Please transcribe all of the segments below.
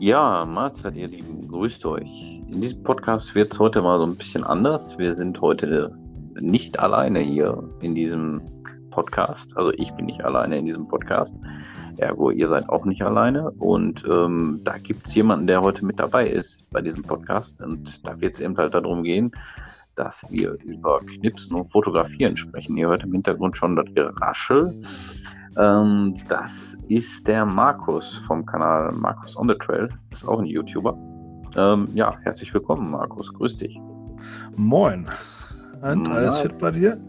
Ja, Mahlzeit, ihr Lieben, grüßt euch. In diesem Podcast wird es heute mal so ein bisschen anders. Wir sind heute nicht alleine hier in diesem Podcast. Also ich bin nicht alleine in diesem Podcast. Ergo, ihr seid auch nicht alleine. Und ähm, da gibt es jemanden, der heute mit dabei ist bei diesem Podcast. Und da wird es eben halt darum gehen, dass wir über Knipsen und Fotografieren sprechen. Ihr hört im Hintergrund schon das Geraschel. Ähm, das ist der Markus vom Kanal Markus on the Trail. Ist auch ein YouTuber. Ähm, ja, herzlich willkommen, Markus. Grüß dich. Moin. Und alles fit bei dir?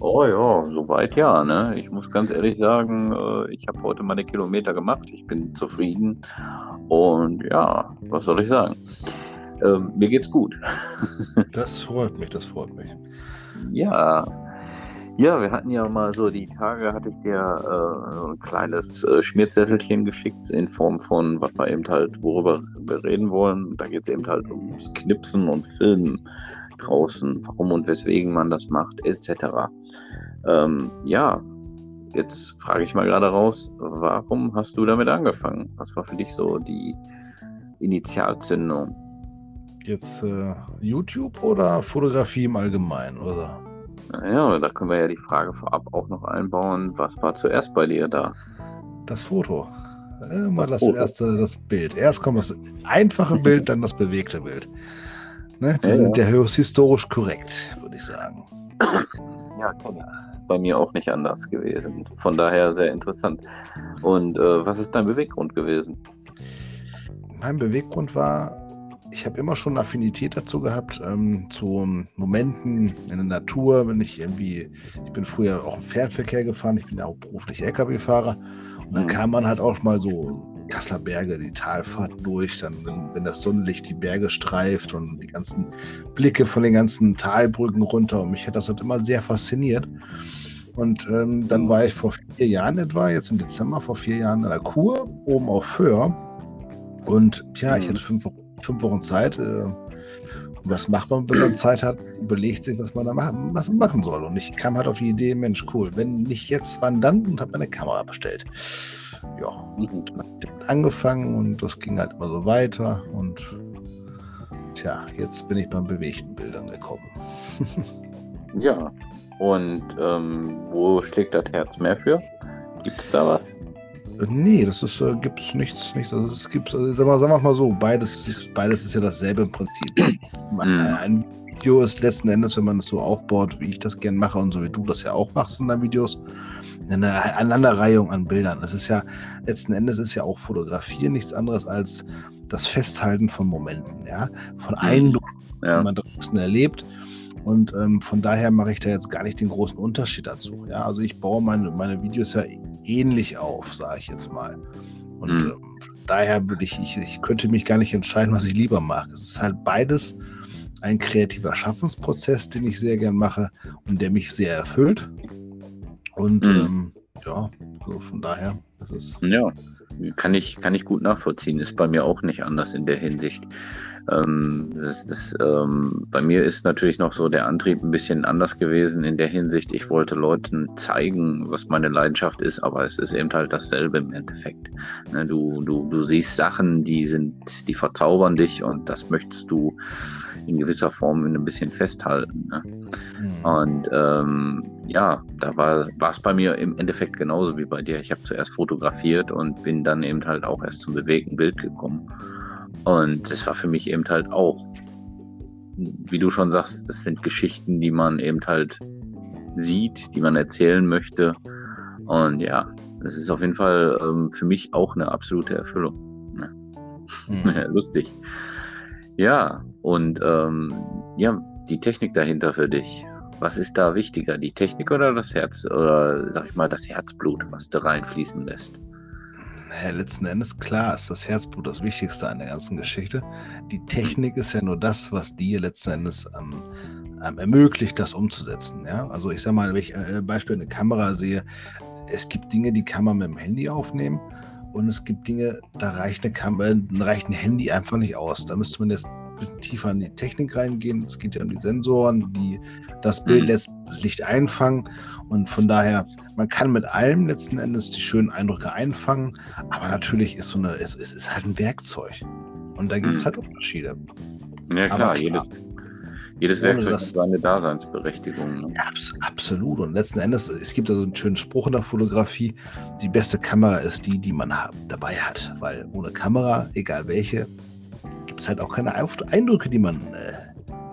Oh ja, soweit ja. Ne? Ich muss ganz ehrlich sagen, äh, ich habe heute meine Kilometer gemacht. Ich bin zufrieden. Und ja, was soll ich sagen? Ähm, mir geht's gut. das freut mich, das freut mich. Ja, ja, wir hatten ja mal so die Tage, hatte ich dir äh, ein kleines äh, Schmierzettelchen geschickt in Form von, was wir eben halt, worüber wir reden wollen. Da geht es eben halt ums Knipsen und Filmen draußen, warum und weswegen man das macht, etc. Ähm, ja, jetzt frage ich mal gerade raus, warum hast du damit angefangen? Was war für dich so die Initialzündung? Jetzt äh, YouTube oder Fotografie im Allgemeinen, oder? Ja, da können wir ja die Frage vorab auch noch einbauen. Was war zuerst bei dir da? Das Foto. Äh, mal das, das erste, das Bild. Erst kommt das einfache Bild, dann das bewegte Bild. Ne? Wir ja, sind ja höchst historisch korrekt, würde ich sagen. Ja, klar. Ist bei mir auch nicht anders gewesen. Von daher sehr interessant. Und äh, was ist dein Beweggrund gewesen? Mein Beweggrund war, ich habe immer schon Affinität dazu gehabt, ähm, zu Momenten in der Natur, wenn ich irgendwie, ich bin früher auch im Fernverkehr gefahren, ich bin ja auch beruflich LKW-Fahrer und dann mhm. kam man halt auch mal so Kasseler Berge, die Talfahrt durch, dann, wenn das Sonnenlicht die Berge streift und die ganzen Blicke von den ganzen Talbrücken runter und mich hat das halt immer sehr fasziniert. Und ähm, dann mhm. war ich vor vier Jahren etwa, jetzt im Dezember vor vier Jahren in der Kur, oben auf Föhr. Und ja, ich mhm. hatte fünf Wochen fünf Wochen Zeit. Äh, und was macht man, wenn man Zeit hat? Überlegt sich, was man da machen, was man machen soll. Und ich kam halt auf die Idee, Mensch, cool, wenn nicht jetzt, wann dann? Und habe eine Kamera bestellt. Ja, und angefangen und das ging halt immer so weiter. Und tja, jetzt bin ich beim bewegten Bildern gekommen. ja, und ähm, wo schlägt das Herz mehr für? Gibt es da was? Nee, das ist, äh, gibt es nichts, nichts. Also es gibt, also, sagen, wir, sagen wir mal so, beides ist, beides ist ja dasselbe im Prinzip. Mhm. Ein Video ist letzten Endes, wenn man es so aufbaut, wie ich das gerne mache und so wie du das ja auch machst in deinen Videos, eine Aneinanderreihung an Bildern. Das ist ja, letzten Endes ist ja auch Fotografieren nichts anderes als das Festhalten von Momenten, ja, von mhm. Eindrücken, ja. die man draußen erlebt. Und ähm, von daher mache ich da jetzt gar nicht den großen Unterschied dazu. Ja, also ich baue meine, meine Videos ja ähnlich auf, sage ich jetzt mal. Und mhm. ähm, daher würde ich, ich, ich könnte mich gar nicht entscheiden, was ich lieber mag. Es ist halt beides ein kreativer Schaffensprozess, den ich sehr gern mache und der mich sehr erfüllt. Und mhm. ähm, ja, so von daher, das ist. Ja, kann ich, kann ich gut nachvollziehen. Ist bei mir auch nicht anders in der Hinsicht. Ähm, das, das, ähm, bei mir ist natürlich noch so der Antrieb ein bisschen anders gewesen in der Hinsicht, ich wollte Leuten zeigen, was meine Leidenschaft ist, aber es ist eben halt dasselbe im Endeffekt. Ne, du, du, du siehst Sachen, die sind, die verzaubern dich und das möchtest du in gewisser Form ein bisschen festhalten. Ne? Mhm. Und ähm, ja, da war es bei mir im Endeffekt genauso wie bei dir. Ich habe zuerst fotografiert und bin dann eben halt auch erst zum bewegten Bild gekommen. Und das war für mich eben halt auch, wie du schon sagst, das sind Geschichten, die man eben halt sieht, die man erzählen möchte. Und ja, das ist auf jeden Fall ähm, für mich auch eine absolute Erfüllung. Mhm. Lustig. Ja, und ähm, ja, die Technik dahinter für dich. Was ist da wichtiger, die Technik oder das Herz? Oder sag ich mal, das Herzblut, was da reinfließen lässt? ja, letzten Endes, klar, ist das Herzblut das Wichtigste an der ganzen Geschichte. Die Technik ist ja nur das, was dir letzten Endes ähm, ähm, ermöglicht, das umzusetzen. Ja? Also ich sage mal, wenn ich äh, Beispiel eine Kamera sehe, es gibt Dinge, die kann man mit dem Handy aufnehmen und es gibt Dinge, da reicht, eine Kamera, reicht ein Handy einfach nicht aus. Da müsste man jetzt bisschen tiefer in die Technik reingehen. Es geht ja um die Sensoren, die das Bild mhm. lässt das Licht einfangen. Und von daher, man kann mit allem letzten Endes die schönen Eindrücke einfangen, aber natürlich ist so eine, es, es ist halt ein Werkzeug. Und da gibt es mhm. halt Unterschiede. Ja, klar, klar jedes, jedes Werkzeug hat seine Daseinsberechtigung. Ne? Ja, absolut. Und letzten Endes, es gibt also einen schönen Spruch in der Fotografie: die beste Kamera ist die, die man dabei hat. Weil ohne Kamera, egal welche, gibt es halt auch keine Eindrücke, die man äh,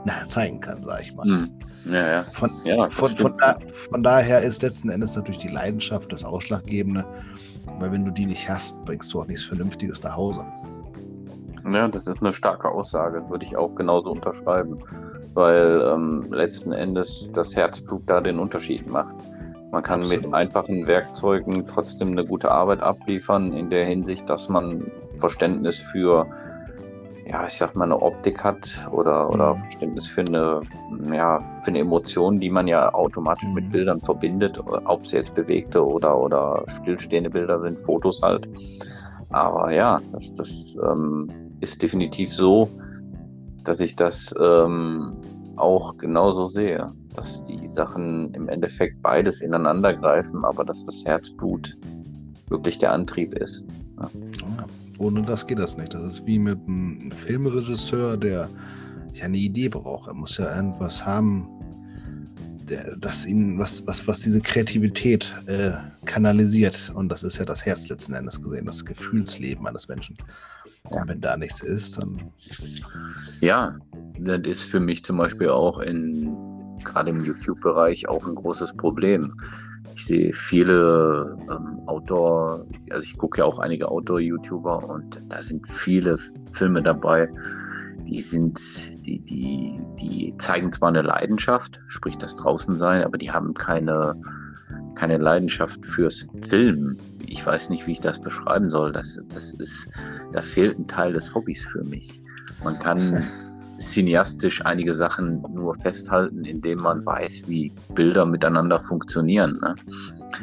nachher zeigen kann, sag ich mal. Hm. Ja, ja. Von, ja, von, von, da, von, daher ist letzten Endes natürlich die Leidenschaft das Ausschlaggebende, weil wenn du die nicht hast, bringst du auch nichts Vernünftiges nach Hause. Ja, das ist eine starke Aussage, würde ich auch genauso unterschreiben, weil ähm, letzten Endes das Herzblut da den Unterschied macht. Man kann Absolut. mit einfachen Werkzeugen trotzdem eine gute Arbeit abliefern, in der Hinsicht, dass man Verständnis für ja, ich sag mal, eine Optik hat oder, oder mhm. Verständnis für eine, ja, für eine Emotion, die man ja automatisch mhm. mit Bildern verbindet, ob es jetzt bewegte oder, oder stillstehende Bilder sind, Fotos halt. Aber ja, das, das ähm, ist definitiv so, dass ich das ähm, auch genauso sehe, dass die Sachen im Endeffekt beides ineinander greifen, aber dass das Herzblut wirklich der Antrieb ist. Ja. Ohne das geht das nicht. Das ist wie mit einem Filmregisseur, der ja eine Idee braucht. Er muss ja irgendwas haben, der, das ihn, was, was, was diese Kreativität äh, kanalisiert. Und das ist ja das Herz letzten Endes gesehen, das Gefühlsleben eines Menschen. Und wenn da nichts ist, dann. Ja, das ist für mich zum Beispiel auch in gerade im YouTube-Bereich auch ein großes Problem. Ich sehe viele ähm, Outdoor, also ich gucke ja auch einige Outdoor-YouTuber und da sind viele Filme dabei, die sind, die, die, die zeigen zwar eine Leidenschaft, sprich das draußen sein, aber die haben keine, keine Leidenschaft fürs Filmen. Ich weiß nicht, wie ich das beschreiben soll. Das, das ist, da fehlt ein Teil des Hobbys für mich. Man kann cineastisch einige Sachen nur festhalten, indem man weiß, wie Bilder miteinander funktionieren. Ne?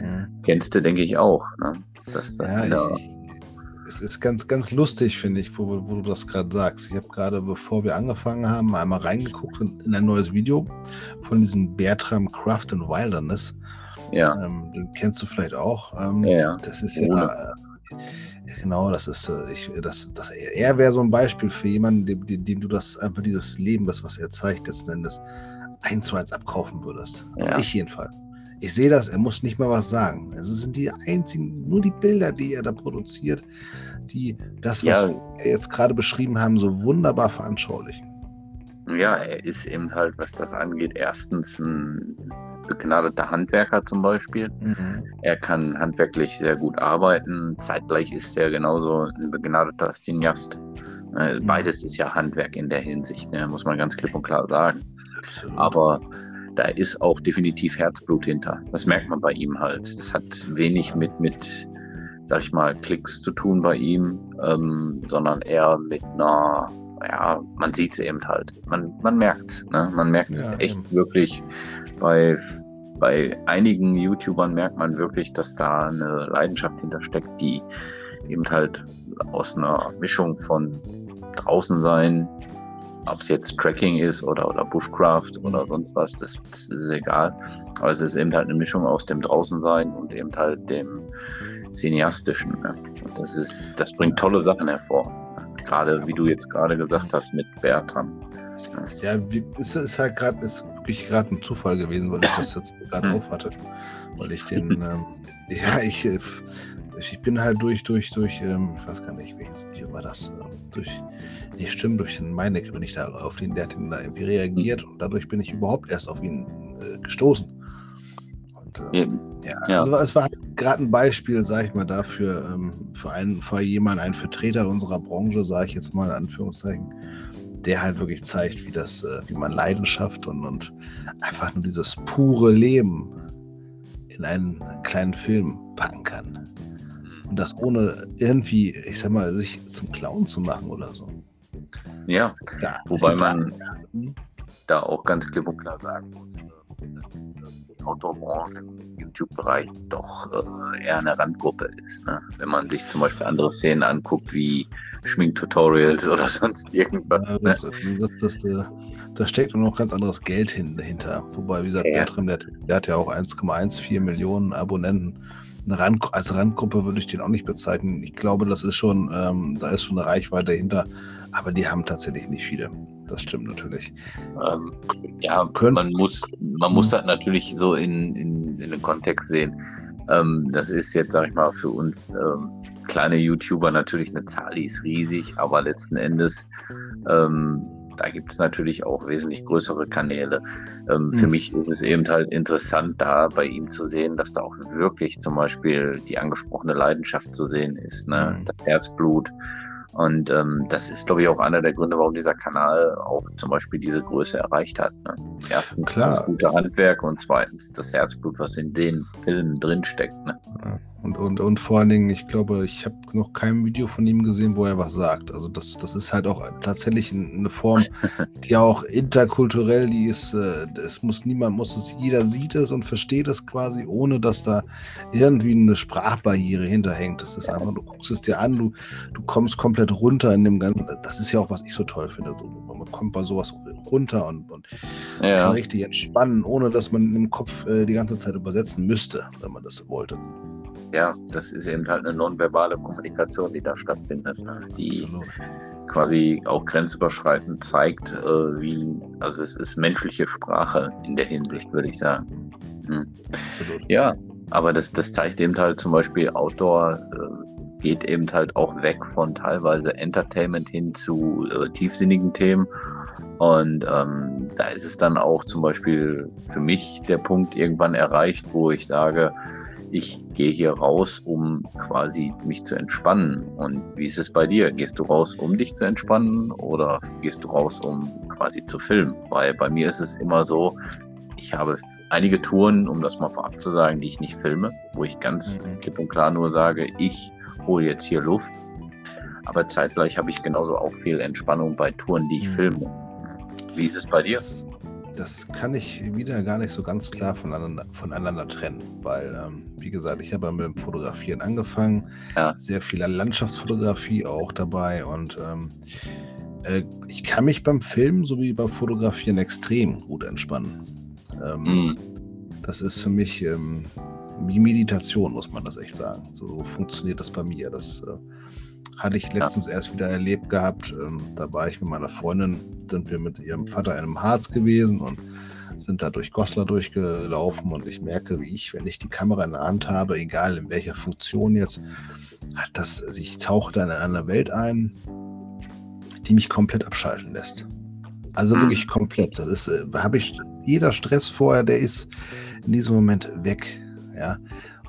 Ja. Kennst du, denke ich, auch. Ne? Dass das ja, ich, es ist ganz, ganz lustig, finde ich, wo, wo, du das gerade sagst. Ich habe gerade, bevor wir angefangen haben, einmal reingeguckt in, in, ein neues Video von diesem Bertram Craft and Wilderness. Ja. Ähm, den kennst du vielleicht auch. Ähm, ja, Das ist ja. Genau, das ist, äh, ich, das, das, er wäre so ein Beispiel für jemanden, dem, dem, dem, du das einfach dieses Leben, das, was er zeigt, letzten Endes eins zu eins abkaufen würdest. Ja. Also ich jedenfalls. Ich sehe das, er muss nicht mal was sagen. Es sind die einzigen, nur die Bilder, die er da produziert, die das, was ja. wir jetzt gerade beschrieben haben, so wunderbar veranschaulichen. Ja, er ist eben halt, was das angeht, erstens ein begnadeter Handwerker zum Beispiel. Mhm. Er kann handwerklich sehr gut arbeiten. Zeitgleich ist er genauso ein begnadeter Cineast. Äh, mhm. Beides ist ja Handwerk in der Hinsicht, ne? muss man ganz klipp und klar sagen. Absolut. Aber da ist auch definitiv Herzblut hinter. Das merkt man bei ihm halt. Das hat wenig mit, mit sag ich mal, Klicks zu tun bei ihm, ähm, sondern eher mit einer ja, man sieht es eben halt. Man, man merkt es. Ne? Man merkt es ja, echt eben. wirklich. Bei, bei einigen YouTubern merkt man wirklich, dass da eine Leidenschaft hintersteckt, die eben halt aus einer Mischung von draußen sein, ob es jetzt Tracking ist oder, oder Bushcraft oder mhm. sonst was, das, das, ist egal. Aber es ist eben halt eine Mischung aus dem Draußensein und eben halt dem Cineastischen. Ne? Und das ist, das bringt tolle Sachen hervor. Gerade, wie du jetzt gerade gesagt hast, mit Bertram. Ja, es ist halt gerade, ist wirklich gerade ein Zufall gewesen, weil ich das jetzt gerade hm. auf hatte. Weil ich den, ähm, ja, ich, ich bin halt durch, durch, durch, ähm, ich weiß gar nicht, welches Video war das, ähm, durch, nee, stimmt, durch den Meineck bin ich da auf den, der hat da irgendwie reagiert und dadurch bin ich überhaupt erst auf ihn äh, gestoßen. Und, ähm, ja, ja, also es war halt gerade ein Beispiel, sage ich mal, dafür, ähm, für, einen, für jemanden, einen Vertreter unserer Branche, sage ich jetzt mal in Anführungszeichen, der halt wirklich zeigt, wie das, äh, wie man Leidenschaft und, und einfach nur dieses pure Leben in einen kleinen Film packen kann. Und das ohne irgendwie, ich sag mal, sich zum Clown zu machen oder so. Ja, ja wobei man da auch ganz klipp und klar sagen muss, äh, die Outdoor-Branche im YouTube-Bereich doch äh, eher eine Randgruppe ist. Ne? Wenn man sich zum Beispiel andere Szenen anguckt, wie Schminktutorials oder sonst irgendwas. Ja, ne? das, das, das, da steckt noch ganz anderes Geld dahinter. Wobei, wie gesagt, ja. Bertram, der, der, hat ja auch 1,14 Millionen Abonnenten. Rand, als Randgruppe würde ich den auch nicht bezeichnen. Ich glaube, das ist schon, ähm, da ist schon eine Reichweite dahinter. Aber die haben tatsächlich nicht viele. Das stimmt natürlich. Ähm, ja, Können, man muss, man muss das natürlich so in, in, in den Kontext sehen. Ähm, das ist jetzt, sag ich mal, für uns ähm, kleine YouTuber natürlich eine Zahl, die ist riesig, aber letzten Endes ähm, da gibt es natürlich auch wesentlich größere Kanäle. Mhm. Für mich ist es eben halt interessant, da bei ihm zu sehen, dass da auch wirklich zum Beispiel die angesprochene Leidenschaft zu sehen ist, ne? Mhm. das Herzblut. Und ähm, das ist, glaube ich, auch einer der Gründe, warum dieser Kanal auch zum Beispiel diese Größe erreicht hat. Ne? Erstens Klar. das gute Handwerk und zweitens das Herzblut, was in den Filmen drinsteckt. Ne? Ja. Und, und, und vor allen Dingen, ich glaube, ich habe noch kein Video von ihm gesehen, wo er was sagt. Also das, das ist halt auch tatsächlich eine Form, die auch interkulturell, die ist, äh, es muss niemand, muss es, jeder sieht es und versteht es quasi, ohne dass da irgendwie eine Sprachbarriere hinterhängt. Das ist einfach, du guckst es dir an, du, du kommst komplett runter in dem Ganzen. Das ist ja auch, was ich so toll finde. Man kommt bei sowas runter und, und ja. kann richtig entspannen, ohne dass man im Kopf äh, die ganze Zeit übersetzen müsste, wenn man das wollte ja, das ist eben halt eine nonverbale Kommunikation, die da stattfindet, ne? die Absolut. quasi auch grenzüberschreitend zeigt, äh, wie, also es ist menschliche Sprache in der Hinsicht, würde ich sagen. Hm. Ja, aber das, das zeigt eben halt zum Beispiel Outdoor, äh, geht eben halt auch weg von teilweise Entertainment hin zu äh, tiefsinnigen Themen. Und ähm, da ist es dann auch zum Beispiel für mich der Punkt irgendwann erreicht, wo ich sage, ich gehe hier raus, um quasi mich zu entspannen. Und wie ist es bei dir? Gehst du raus, um dich zu entspannen oder gehst du raus, um quasi zu filmen? Weil bei mir ist es immer so, ich habe einige Touren, um das mal vorab zu sagen, die ich nicht filme, wo ich ganz mhm. klipp und klar nur sage, ich hole jetzt hier Luft. Aber zeitgleich habe ich genauso auch viel Entspannung bei Touren, die ich mhm. filme. Wie ist es bei dir? Das das kann ich wieder gar nicht so ganz klar voneinander, voneinander trennen, weil, ähm, wie gesagt, ich habe mit dem Fotografieren angefangen, ja. sehr viel Landschaftsfotografie auch dabei und ähm, äh, ich kann mich beim Filmen sowie beim Fotografieren extrem gut entspannen. Ähm, mhm. Das ist für mich ähm, wie Meditation, muss man das echt sagen. So funktioniert das bei mir. Das äh, hatte ich letztens ja. erst wieder erlebt gehabt. Ähm, da war ich mit meiner Freundin, sind wir mit ihrem Vater in einem Harz gewesen und sind da durch Goslar durchgelaufen und ich merke, wie ich, wenn ich die Kamera in der Hand habe, egal in welcher Funktion jetzt, dass ich tauche dann in eine Welt ein, die mich komplett abschalten lässt. Also mhm. wirklich komplett. Das ist, äh, habe ich jeder Stress vorher, der ist in diesem Moment weg. Ja.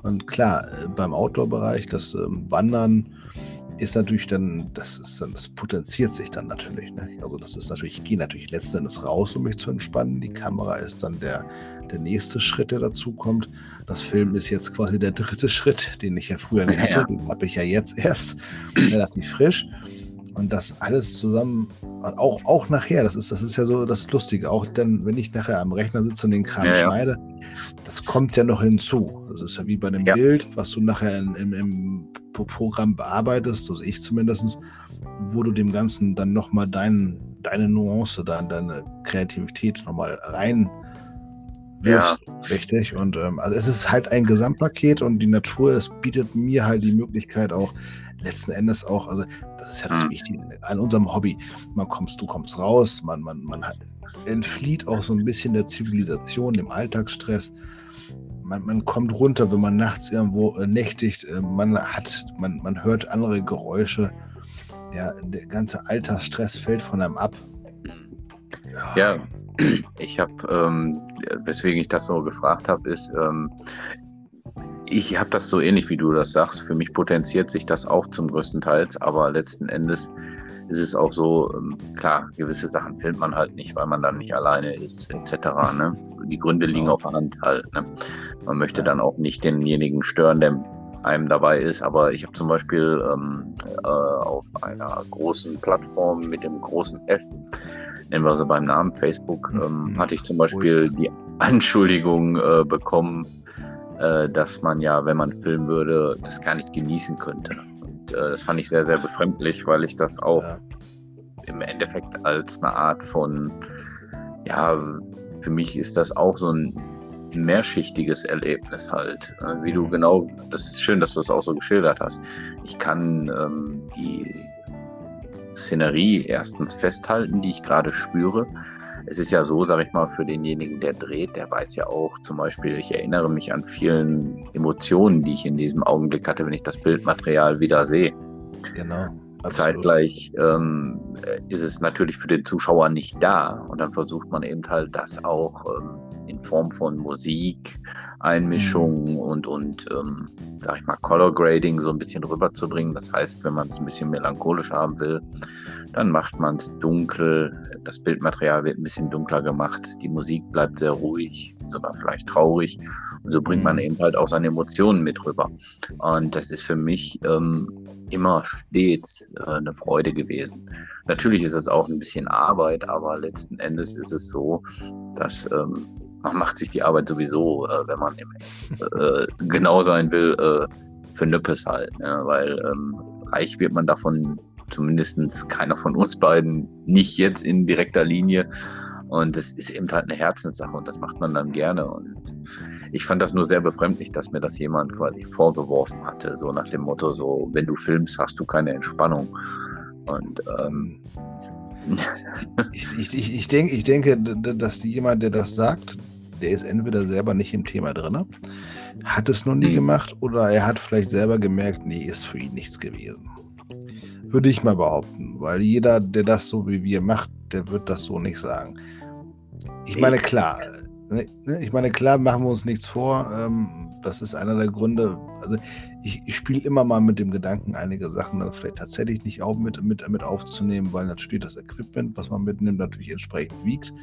Und klar, äh, beim Outdoor-Bereich, das ähm, Wandern, ist natürlich dann, das ist dann, das potenziert sich dann natürlich. Ne? Also das ist natürlich, ich gehe natürlich letzten Endes raus, um mich zu entspannen. Die Kamera ist dann der, der nächste Schritt, der dazu kommt. Das Film ist jetzt quasi der dritte Schritt, den ich ja früher nicht hatte. Ja. Den habe ich ja jetzt erst relativ frisch. Und das alles zusammen, auch, auch nachher, das ist, das ist ja so das Lustige, auch dann, wenn ich nachher am Rechner sitze und den Kram ja, schneide, das kommt ja noch hinzu. Das ist ja wie bei einem. Bild, was du nachher in, im, im Programm bearbeitest, so sehe ich zumindest, wo du dem Ganzen dann nochmal dein, deine Nuance, dein, deine Kreativität nochmal rein wirfst, ja. richtig? Und ähm, also es ist halt ein Gesamtpaket und die Natur, es bietet mir halt die Möglichkeit auch, letzten Endes auch, also das ist ja das mhm. Wichtige an unserem Hobby. Man kommst, du kommst raus, man, man, man hat, entflieht auch so ein bisschen der Zivilisation, dem Alltagsstress. Man, man kommt runter, wenn man nachts irgendwo äh, nächtigt, äh, man hat, man, man hört andere Geräusche. Ja, der ganze Alltagsstress fällt von einem ab. Ja, ja ich habe, ähm, weswegen ich das so gefragt habe, ist, ähm, ich habe das so ähnlich wie du das sagst. Für mich potenziert sich das auch zum größten Teil, aber letzten Endes ist es auch so, ähm, klar, gewisse Sachen filmt man halt nicht, weil man dann nicht alleine ist, etc. Ne? Die Gründe liegen auf der Hand halt. Ne? Man möchte dann auch nicht denjenigen stören, der einem dabei ist. Aber ich habe zum Beispiel ähm, äh, auf einer großen Plattform mit dem großen F, nennen wir sie beim Namen Facebook, ähm, mhm. hatte ich zum Beispiel die Anschuldigung äh, bekommen, äh, dass man ja, wenn man filmen würde, das gar nicht genießen könnte. Und äh, das fand ich sehr, sehr befremdlich, weil ich das auch ja. im Endeffekt als eine Art von, ja, für mich ist das auch so ein mehrschichtiges Erlebnis halt. Äh, wie du mhm. genau, das ist schön, dass du es das auch so geschildert hast. Ich kann ähm, die Szenerie erstens festhalten, die ich gerade spüre. Es ist ja so, sag ich mal, für denjenigen, der dreht, der weiß ja auch zum Beispiel, ich erinnere mich an vielen Emotionen, die ich in diesem Augenblick hatte, wenn ich das Bildmaterial wieder sehe. Genau. Zeitgleich ähm, ist es natürlich für den Zuschauer nicht da und dann versucht man eben halt das auch ähm, in Form von Musik, Einmischungen mhm. und, und ähm, sag ich mal, Color Grading so ein bisschen rüberzubringen. Das heißt, wenn man es ein bisschen melancholisch haben will, dann macht man es dunkel. Das Bildmaterial wird ein bisschen dunkler gemacht. Die Musik bleibt sehr ruhig, sogar vielleicht traurig. Und so bringt man mhm. eben halt auch seine Emotionen mit rüber. Und das ist für mich ähm, immer stets äh, eine Freude gewesen. Natürlich ist es auch ein bisschen Arbeit, aber letzten Endes ist es so, dass ähm, man macht sich die Arbeit sowieso, äh, wenn man äh, genau sein will, äh, für Nüppes halt. Ne? Weil ähm, reich wird man davon zumindest keiner von uns beiden nicht jetzt in direkter Linie. Und es ist eben halt eine Herzenssache und das macht man dann gerne. Und ich fand das nur sehr befremdlich, dass mir das jemand quasi vorgeworfen hatte, so nach dem Motto, so, wenn du filmst, hast du keine Entspannung. Und ähm, ich, ich, ich, denk, ich denke, dass jemand, der das sagt, der ist entweder selber nicht im Thema drin, hat es noch nie mhm. gemacht oder er hat vielleicht selber gemerkt, nee, ist für ihn nichts gewesen. Würde ich mal behaupten, weil jeder, der das so wie wir macht, der wird das so nicht sagen. Ich meine, klar, ne, ne, ich meine, klar, machen wir uns nichts vor. Ähm, das ist einer der Gründe. Also, ich, ich spiele immer mal mit dem Gedanken, einige Sachen dann vielleicht tatsächlich nicht auch mit, mit, mit aufzunehmen, weil natürlich das Equipment, was man mitnimmt, natürlich entsprechend wiegt.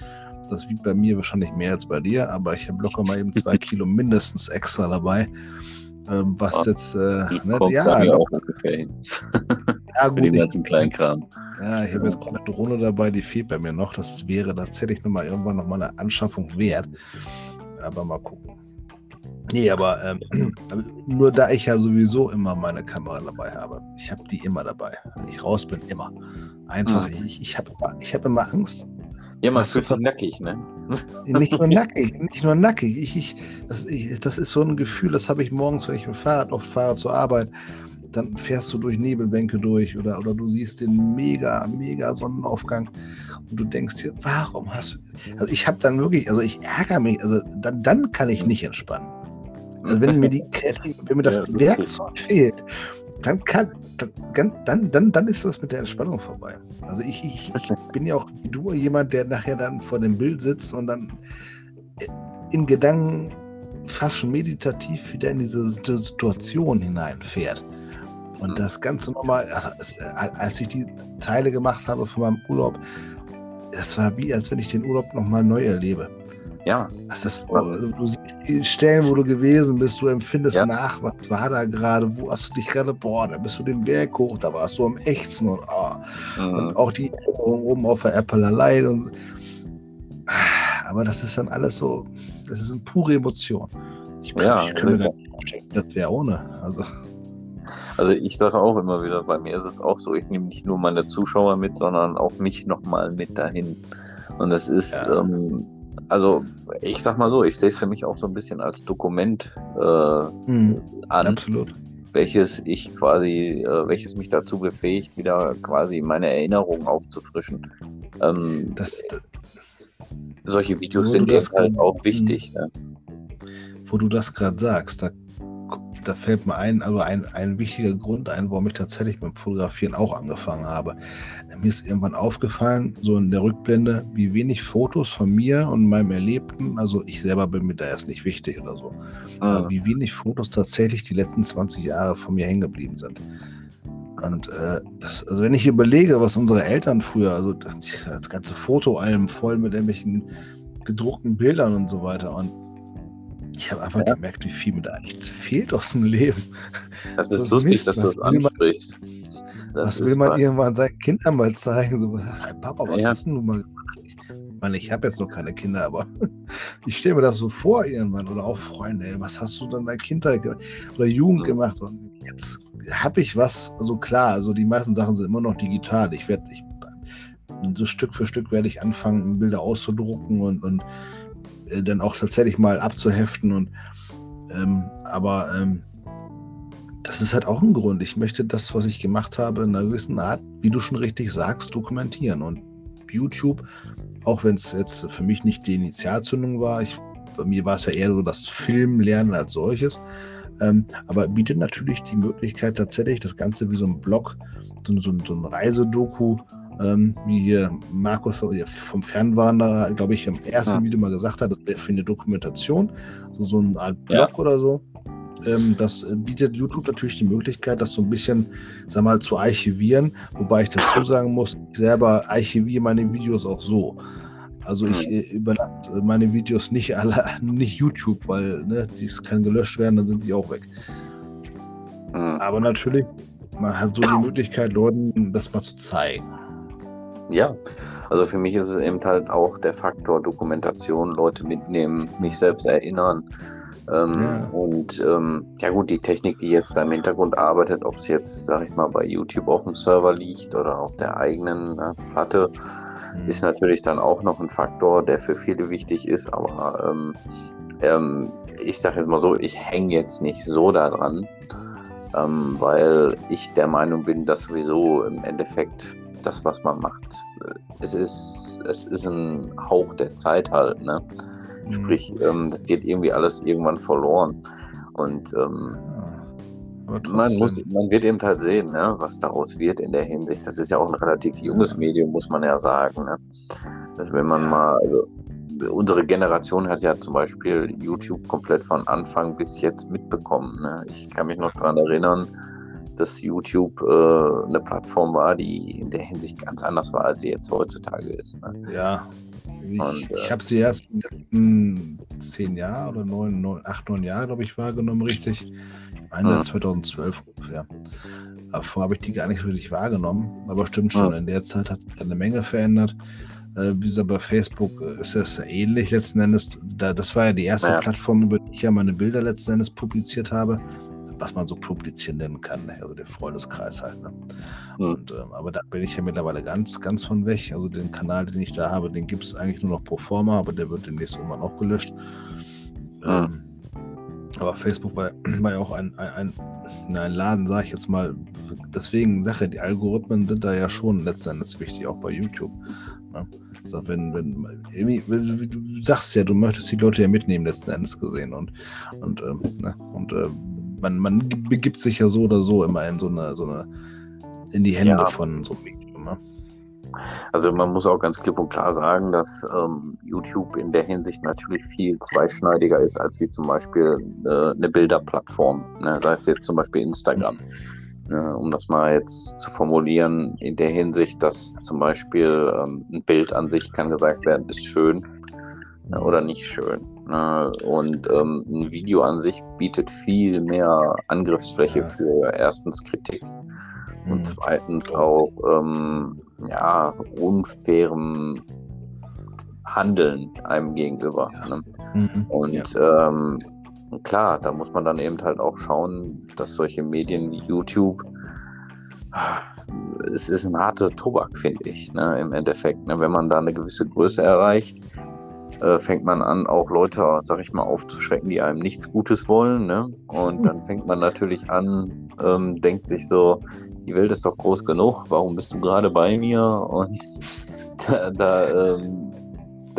Das wiegt bei mir wahrscheinlich mehr als bei dir, aber ich habe locker mal eben zwei Kilo mindestens extra dabei. Ähm, was ja, jetzt, äh, ne, ja, ja, auch ungefähr hin. ja, gut. Ganzen kleinen Kram. Ja, ich habe jetzt gerade eine Drohne dabei, die fehlt bei mir noch. Das wäre tatsächlich nochmal irgendwann nochmal eine Anschaffung wert. Aber mal gucken. Nee, aber ähm, nur da ich ja sowieso immer meine Kamera dabei habe. Ich habe die immer dabei. Wenn ich raus bin, immer. Einfach, mhm. ich, ich habe ich hab immer Angst. Ja, man fühlt sich nackig, ne? Nicht nur nackig, nicht nur nackig. Ich, ich, das, ich, das ist so ein Gefühl, das habe ich morgens, wenn ich mit dem Fahrrad oft fahre zur Arbeit. Dann fährst du durch Nebelbänke durch oder, oder du siehst den mega, mega Sonnenaufgang und du denkst dir, warum hast du. Also ich habe dann wirklich, also ich ärgere mich, also dann, dann kann ich nicht entspannen. Also wenn mir die wenn mir das ja, Werkzeug fehlt, dann kann dann, dann, dann, dann ist das mit der Entspannung vorbei. Also ich, ich, ich bin ja auch wie du jemand, der nachher dann vor dem Bild sitzt und dann in Gedanken fast schon meditativ wieder in diese Situation hineinfährt. Und das Ganze nochmal, also als ich die Teile gemacht habe von meinem Urlaub, das war wie, als wenn ich den Urlaub nochmal neu erlebe. Ja. Das ist, du siehst die Stellen, wo du gewesen bist, du empfindest ja. nach, was war da gerade, wo hast du dich gerade, boah, da bist du den Berg hoch, da warst du am Ächzen und, oh. mhm. und auch die oben auf der Apple allein und aber das ist dann alles so, das ist eine pure Emotion. Ich, ja, ich könnte mir gar nicht vorstellen, das wäre ohne. Also. Also ich sage auch immer wieder, bei mir ist es auch so, ich nehme nicht nur meine Zuschauer mit, sondern auch mich nochmal mit dahin. Und das ist, ja. ähm, also ich sag mal so, ich sehe es für mich auch so ein bisschen als Dokument äh, mhm, an. Absolut. Welches ich quasi, äh, welches mich dazu befähigt, wieder quasi meine Erinnerungen aufzufrischen. Ähm, das, das, solche Videos sind halt auch wichtig. Ne? Wo du das gerade sagst, da da fällt mir ein, also ein, ein wichtiger Grund ein, warum ich tatsächlich beim Fotografieren auch angefangen habe. Mir ist irgendwann aufgefallen, so in der Rückblende, wie wenig Fotos von mir und meinem Erlebten, also ich selber bin mir da erst nicht wichtig oder so, ah. wie wenig Fotos tatsächlich die letzten 20 Jahre von mir hängen geblieben sind. Und äh, das, also wenn ich überlege, was unsere Eltern früher, also das ganze Fotoalbum voll mit irgendwelchen gedruckten Bildern und so weiter. Und ich habe einfach ja. gemerkt, wie viel mir da eigentlich fehlt aus dem Leben. Das ist so lustig, Mist, dass du das ansprichst. Das was will man irgendwann seinen Kindern mal zeigen? So, hey Papa, was ja. hast du nun mal gemacht? Ich meine, ich habe jetzt noch keine Kinder, aber ich stelle mir das so vor irgendwann oder auch Freunde, ey, was hast du dann in der Kindheit oder Jugend gemacht? Und jetzt habe ich was, also klar, also die meisten Sachen sind immer noch digital. Ich werde, ich, so Stück für Stück werde ich anfangen, Bilder auszudrucken und, und äh, dann auch tatsächlich mal abzuheften und ähm, aber ähm, das ist halt auch ein Grund. Ich möchte das, was ich gemacht habe, in einer gewissen Art, wie du schon richtig sagst, dokumentieren. Und YouTube, auch wenn es jetzt für mich nicht die Initialzündung war, ich, bei mir war es ja eher so das Filmlernen als solches, ähm, aber bietet natürlich die Möglichkeit tatsächlich, das Ganze wie so ein Blog, so, so, so ein Reisedoku, ähm, wie hier Markus vom Fernwanderer, glaube ich, im ersten ja. Video mal gesagt hat, das wäre für eine Dokumentation, so, so eine Art Blog ja. oder so. Ähm, das bietet YouTube natürlich die Möglichkeit, das so ein bisschen, sag mal, zu archivieren. Wobei ich dazu sagen muss, ich selber archiviere meine Videos auch so. Also ich hm. äh, überlasse meine Videos nicht alle, nicht YouTube, weil ne, dies kann gelöscht werden, dann sind die auch weg. Hm. Aber natürlich, man hat so die Möglichkeit, Leuten das mal zu zeigen. Ja, also für mich ist es eben halt auch der Faktor Dokumentation, Leute mitnehmen, mich selbst erinnern. Ähm, ja. Und ähm, ja gut, die Technik, die jetzt da im Hintergrund arbeitet, ob es jetzt, sag ich mal, bei YouTube auf dem Server liegt oder auf der eigenen äh, Platte, mhm. ist natürlich dann auch noch ein Faktor, der für viele wichtig ist. Aber ähm, ähm ich sage jetzt mal so, ich hänge jetzt nicht so daran, ähm, weil ich der Meinung bin, dass sowieso im Endeffekt das, was man macht, es ist, es ist ein Hauch der Zeit halt, ne? Mhm. Sprich, ähm, das geht irgendwie alles irgendwann verloren. Und ähm, man, muss, man wird eben halt sehen, ne, was daraus wird in der Hinsicht. Das ist ja auch ein relativ junges. Medium, muss man ja sagen. Ne? Dass wenn man mal, also, unsere Generation hat ja zum Beispiel YouTube komplett von Anfang bis jetzt mitbekommen. Ne? Ich kann mich noch daran erinnern, dass YouTube äh, eine Plattform war, die in der Hinsicht ganz anders war, als sie jetzt heutzutage ist. Ne? Ja, ich, und, äh, ich habe sie erst in den letzten zehn Jahren oder neun, neun, acht, neun Jahre, glaube ich, wahrgenommen, richtig. Ich meine, mhm. 2012 ungefähr. Davor habe ich die gar nicht wirklich wahrgenommen, aber stimmt schon, mhm. in der Zeit hat sich eine Menge verändert. Äh, wie gesagt, bei Facebook ist das ähnlich letzten Endes. Da, das war ja die erste ja. Plattform, über die ich ja meine Bilder letzten Endes publiziert habe was man so publizieren nennen kann, ne? also der Freundeskreis halt. Ne? Mhm. Und, ähm, aber da bin ich ja mittlerweile ganz, ganz von weg. Also den Kanal, den ich da habe, den gibt es eigentlich nur noch pro forma, aber der wird demnächst irgendwann auch gelöscht. Mhm. Ähm, aber Facebook war, war ja auch ein, ein, ein, ein Laden, sage ich jetzt mal. Deswegen Sache, die Algorithmen sind da ja schon letztendlich wichtig, auch bei YouTube. Ne? Also wenn, wenn, du sagst ja, du möchtest die Leute ja mitnehmen, letzten Endes gesehen. Und, und, ähm, ne? und äh, man, man begibt sich ja so oder so immer in so eine, so eine in die Hände ja. von so einem Medium. Ne? Also man muss auch ganz klipp und klar sagen, dass ähm, YouTube in der Hinsicht natürlich viel zweischneidiger ist als wie zum Beispiel äh, eine Bilderplattform. Ne? Sei es jetzt zum Beispiel Instagram. Mhm. Äh, um das mal jetzt zu formulieren, in der Hinsicht, dass zum Beispiel ähm, ein Bild an sich kann gesagt werden, ist schön äh, oder nicht schön. Ne? Und ähm, ein Video an sich bietet viel mehr Angriffsfläche für erstens Kritik und mhm. zweitens auch ähm, ja, unfairem Handeln einem gegenüber. Ja. Ne? Mhm. Und ja. ähm, klar, da muss man dann eben halt auch schauen, dass solche Medien wie YouTube es ist ein harter Tobak, finde ich, ne, im Endeffekt. Ne, wenn man da eine gewisse Größe erreicht, äh, fängt man an, auch Leute, sag ich mal, aufzuschrecken, die einem nichts Gutes wollen. Ne? Und dann fängt man natürlich an, ähm, denkt sich so, die Welt ist doch groß genug, warum bist du gerade bei mir? Und da, da ähm,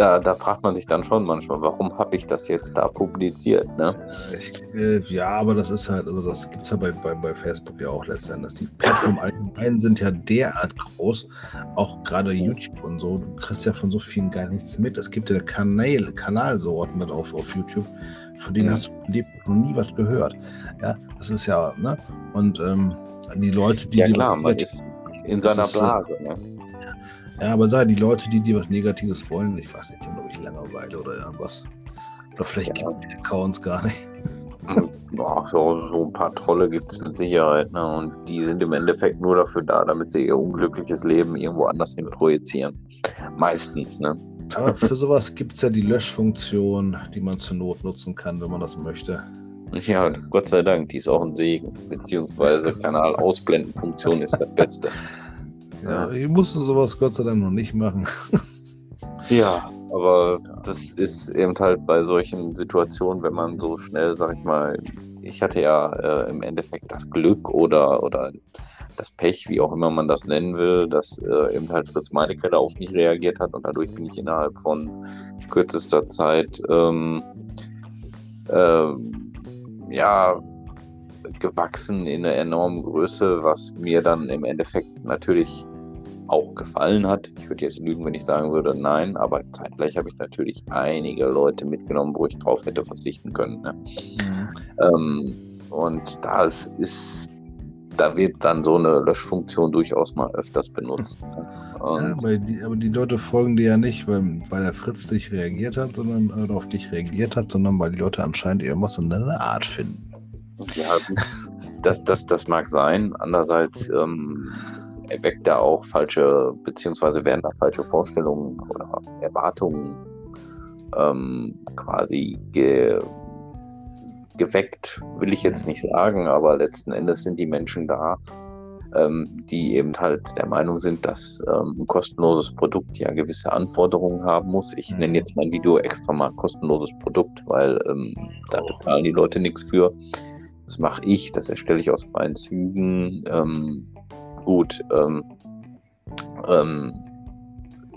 da, da fragt man sich dann schon manchmal, warum habe ich das jetzt da publiziert, ne? Ich, äh, ja, aber das ist halt, also das gibt es ja bei, bei, bei Facebook ja auch letztendlich. Die Plattformen allgemein sind ja derart groß, auch gerade YouTube und so. Du kriegst ja von so vielen gar nichts mit. Es gibt ja Kanäle, Kanalsorten auf, auf YouTube, von denen mhm. hast du noch nie was gehört. Ja, das ist ja, ne? Und ähm, die Leute, die ja, klar, man ist in seiner Blase, ne? Ja, aber sei die Leute, die dir was Negatives wollen, ich weiß nicht, die haben, glaube ich, Langeweile oder irgendwas. Oder vielleicht ja. gibt es die Accounts gar nicht. Boah, so, so, ein paar Trolle gibt es mit Sicherheit. Ne? Und die sind im Endeffekt nur dafür da, damit sie ihr unglückliches Leben irgendwo anders hin projizieren. Meistens, ne? Aber für sowas gibt es ja die Löschfunktion, die man zur Not nutzen kann, wenn man das möchte. Ja, Gott sei Dank, die ist auch ein Segen. Beziehungsweise Kanal ausblenden Funktion ist das Beste. Ja, ich musste sowas Gott sei Dank noch nicht machen. Ja, aber das ist eben halt bei solchen Situationen, wenn man so schnell, sag ich mal, ich hatte ja äh, im Endeffekt das Glück oder, oder das Pech, wie auch immer man das nennen will, dass äh, eben halt Fritz Meinecke darauf nicht reagiert hat und dadurch bin ich innerhalb von kürzester Zeit ähm, äh, ja gewachsen in einer enormen Größe, was mir dann im Endeffekt natürlich auch gefallen hat. Ich würde jetzt lügen, wenn ich sagen würde, nein, aber zeitgleich habe ich natürlich einige Leute mitgenommen, wo ich drauf hätte verzichten können. Ne? Mhm. Ähm, und das ist, da wird dann so eine Löschfunktion durchaus mal öfters benutzt. Ne? Ja, aber, die, aber die Leute folgen dir ja nicht, weil, weil der Fritz nicht reagiert hat, sondern oder auf dich reagiert hat, sondern weil die Leute anscheinend irgendwas in einer Art finden. Ja, das, das, das mag sein. Andererseits ähm, erweckt da auch falsche, beziehungsweise werden da falsche Vorstellungen oder Erwartungen ähm, quasi ge, geweckt, will ich jetzt nicht sagen, aber letzten Endes sind die Menschen da, ähm, die eben halt der Meinung sind, dass ähm, ein kostenloses Produkt ja gewisse Anforderungen haben muss. Ich nenne jetzt mein Video extra mal kostenloses Produkt, weil ähm, da bezahlen die Leute nichts für. Das mache ich, das erstelle ich aus freien Zügen. Ähm, gut, ähm, ähm,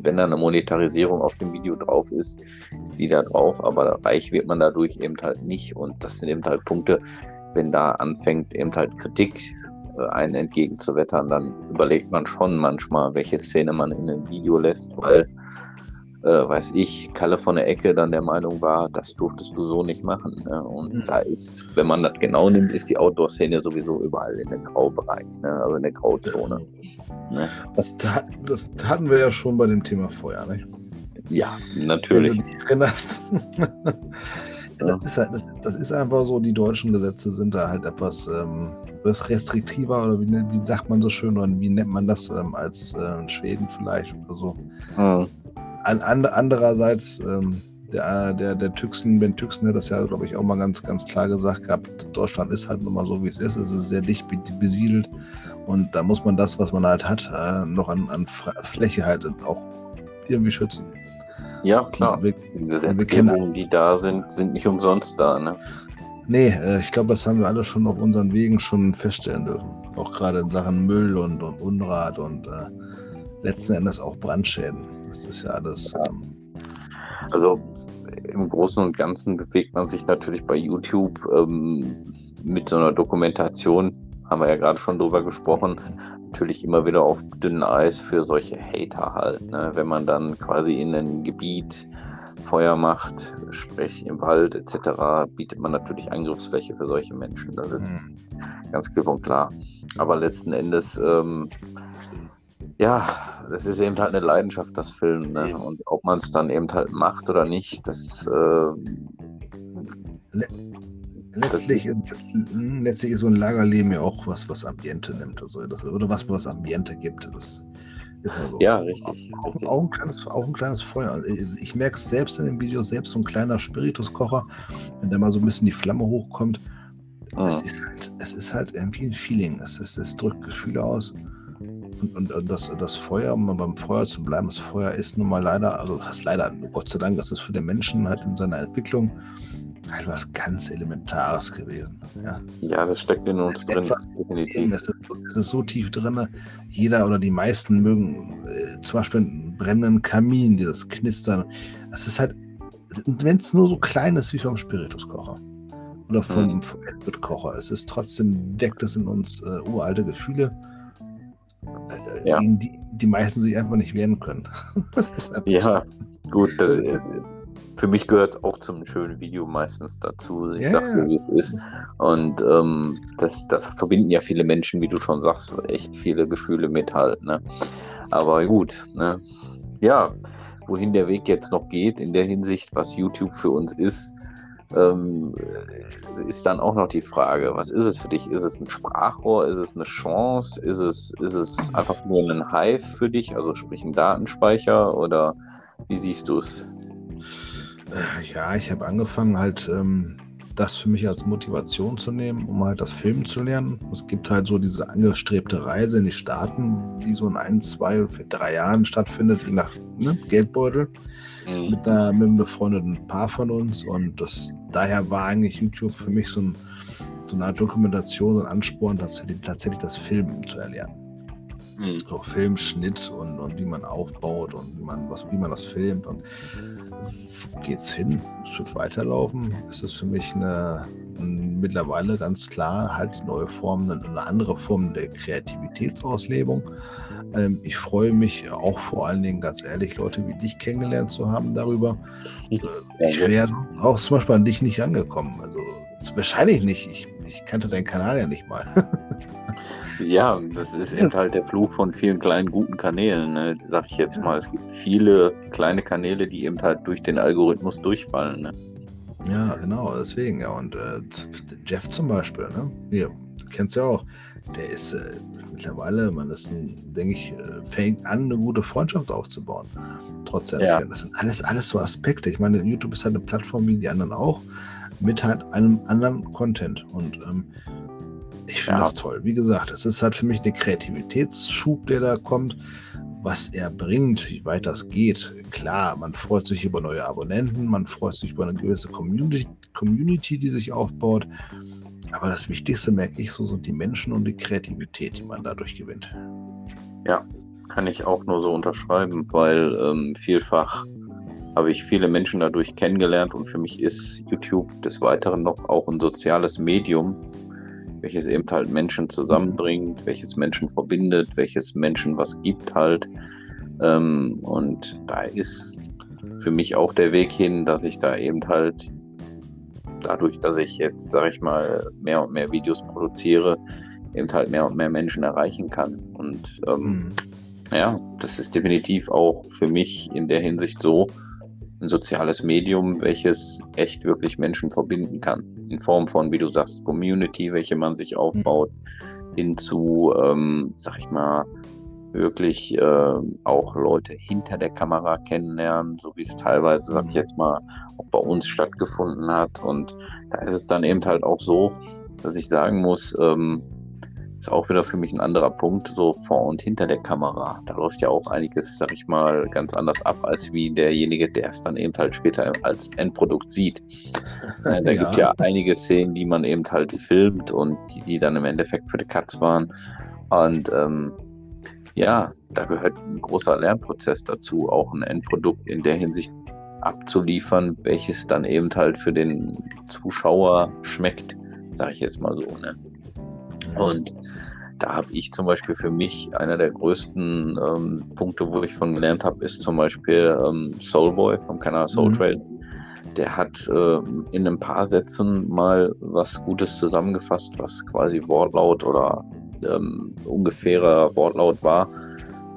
wenn da eine Monetarisierung auf dem Video drauf ist, ist die da drauf, aber reich wird man dadurch eben halt nicht. Und das sind eben halt Punkte, wenn da anfängt eben halt Kritik äh, einen entgegenzuwettern, dann überlegt man schon manchmal, welche Szene man in einem Video lässt, weil äh, weiß ich, Kalle von der Ecke dann der Meinung war, das durftest du so nicht machen. Ne? Und mhm. da ist, wenn man das genau nimmt, ist die Outdoor-Szene sowieso überall in dem Graubereich, ne? also in der Grauzone. Ne? Das, das hatten wir ja schon bei dem Thema Feuer, nicht? Ja, natürlich. Wenn du dich Das, ist halt, das, das, ist einfach so, die deutschen Gesetze sind da halt etwas ähm, restriktiver oder wie, wie, sagt man so schön oder wie nennt man das ähm, als äh, Schweden vielleicht oder so. Mhm. An, an, andererseits, ähm, der, der, der Tüxen, Ben Tüxen hat das ja, glaube ich, auch mal ganz, ganz klar gesagt gehabt, Deutschland ist halt nun mal so, wie es ist. Es ist sehr dicht besiedelt und da muss man das, was man halt hat, äh, noch an, an Fläche halt auch irgendwie schützen. Ja, klar. Wir, die Gesetzgebungen, die da sind, sind nicht umsonst da, ne? Nee, äh, ich glaube, das haben wir alle schon auf unseren Wegen schon feststellen dürfen. Auch gerade in Sachen Müll und, und Unrat und äh, letzten Endes auch Brandschäden. Das ist ja alles. Ähm also im Großen und Ganzen bewegt man sich natürlich bei YouTube ähm, mit so einer Dokumentation, haben wir ja gerade schon drüber gesprochen, natürlich immer wieder auf dünnem Eis für solche Hater halt. Ne? Wenn man dann quasi in ein Gebiet Feuer macht, sprich im Wald etc., bietet man natürlich Angriffsfläche für solche Menschen. Das ist mhm. ganz klipp und klar. Aber letzten Endes ähm, ja, das ist eben halt eine Leidenschaft, das Film. Ne? Und ob man es dann eben halt macht oder nicht, das. Äh, letztlich, das, letztlich ist so ein Lagerleben ja auch was, was Ambiente nimmt. Also das, oder was, was Ambiente gibt. Das ist also ja, richtig. Auch, richtig. Auch, ein kleines, auch ein kleines Feuer. Also ich merke es selbst in dem Video, selbst so ein kleiner Spirituskocher, wenn da mal so ein bisschen die Flamme hochkommt. Ah. Es, ist halt, es ist halt irgendwie ein Feeling. Es, es, es drückt Gefühle aus. Und, und, das, das Feuer, um beim Feuer zu bleiben, das Feuer ist nun mal leider, also das ist leider, Gott sei Dank, das ist für den Menschen halt in seiner Entwicklung halt was ganz Elementares gewesen. Ja, ja das steckt in uns drin, definitiv. Das ist, das ist, so tief drin, jeder oder die meisten mögen äh, zum Beispiel einen brennenden Kamin, dieses Knistern. Es ist halt, wenn es nur so klein ist wie vom Spirituskocher oder vom, mhm. vom Kocher, es ist trotzdem, weckt es in uns äh, uralte Gefühle ja. gegen die die meisten sich einfach nicht wehren können. ja, gut. Das, äh, für mich gehört es auch zum schönen Video meistens dazu. Ich ja, sag's so, wie es ist. Und ähm, das, das verbinden ja viele Menschen, wie du schon sagst, echt viele Gefühle mit halt. Ne? Aber gut, ne? ja, wohin der Weg jetzt noch geht in der Hinsicht, was YouTube für uns ist, ähm, ist dann auch noch die Frage, was ist es für dich? Ist es ein Sprachrohr? Ist es eine Chance? Ist es, ist es einfach nur ein Hive für dich, also sprich ein Datenspeicher? Oder Wie siehst du es? Äh, ja, ich habe angefangen halt ähm, das für mich als Motivation zu nehmen, um halt das Filmen zu lernen. Es gibt halt so diese angestrebte Reise in die Staaten, die so in ein, zwei, drei Jahren stattfindet, je nach ne, Geldbeutel, mhm. mit, einer, mit einem befreundeten Paar von uns. Und das, daher war eigentlich YouTube für mich so, ein, so eine Art Dokumentation und Ansporn, tatsächlich, tatsächlich das Filmen zu erlernen. Mhm. So Filmschnitt und, und wie man aufbaut und wie man, was, wie man das filmt. Und geht's hin? Es wird weiterlaufen. Es ist für mich eine, mittlerweile ganz klar halt neue Form, eine andere Form der Kreativitätsauslebung. Ähm, ich freue mich auch vor allen Dingen, ganz ehrlich, Leute wie dich kennengelernt zu haben darüber. Äh, ich wäre auch zum Beispiel an dich nicht angekommen. Also wahrscheinlich nicht. Ich, ich kannte deinen Kanal ja nicht mal. Ja, das ist eben halt der Fluch von vielen kleinen guten Kanälen, ne? sag ich jetzt mal. Es gibt viele kleine Kanäle, die eben halt durch den Algorithmus durchfallen. Ne? Ja, genau, deswegen, ja. Und äh, Jeff zum Beispiel, ne? Hier, du kennst ja auch, der ist äh, mittlerweile, man ist, denke ich, äh, fängt an, eine gute Freundschaft aufzubauen. Trotz der ja. Das sind alles, alles so Aspekte. Ich meine, YouTube ist halt eine Plattform wie die anderen auch, mit halt einem anderen Content. Und ähm, ich finde ja. das toll. Wie gesagt, es ist halt für mich ein Kreativitätsschub, der da kommt. Was er bringt, wie weit das geht. Klar, man freut sich über neue Abonnenten, man freut sich über eine gewisse Community, Community die sich aufbaut. Aber das Wichtigste, merke ich, so sind die Menschen und die Kreativität, die man dadurch gewinnt. Ja, kann ich auch nur so unterschreiben, weil ähm, vielfach habe ich viele Menschen dadurch kennengelernt und für mich ist YouTube des Weiteren noch auch ein soziales Medium, welches eben halt Menschen zusammenbringt, welches Menschen verbindet, welches Menschen was gibt halt. Ähm, und da ist für mich auch der Weg hin, dass ich da eben halt dadurch, dass ich jetzt, sage ich mal, mehr und mehr Videos produziere, eben halt mehr und mehr Menschen erreichen kann. Und ähm, mhm. ja, das ist definitiv auch für mich in der Hinsicht so ein soziales Medium, welches echt wirklich Menschen verbinden kann in Form von, wie du sagst, Community, welche man sich aufbaut, mhm. hin zu, ähm, sag ich mal, wirklich äh, auch Leute hinter der Kamera kennenlernen, so wie es teilweise, sag ich mhm. jetzt mal, auch bei uns stattgefunden hat. Und da ist es dann eben halt auch so, dass ich sagen muss, ähm, ist auch wieder für mich ein anderer Punkt, so vor und hinter der Kamera. Da läuft ja auch einiges, sag ich mal, ganz anders ab, als wie derjenige, der es dann eben halt später als Endprodukt sieht. Äh, da ja. gibt ja einige Szenen, die man eben halt filmt und die, die dann im Endeffekt für die Cuts waren. Und ähm, ja, da gehört ein großer Lernprozess dazu, auch ein Endprodukt in der Hinsicht abzuliefern, welches dann eben halt für den Zuschauer schmeckt, sage ich jetzt mal so. Ne? Und da habe ich zum Beispiel für mich einer der größten ähm, Punkte, wo ich von gelernt habe, ist zum Beispiel ähm, Soulboy vom Kanal Soul mhm. Trail. Der hat äh, in ein paar Sätzen mal was Gutes zusammengefasst, was quasi Wortlaut oder ähm, ungefährer Wortlaut war.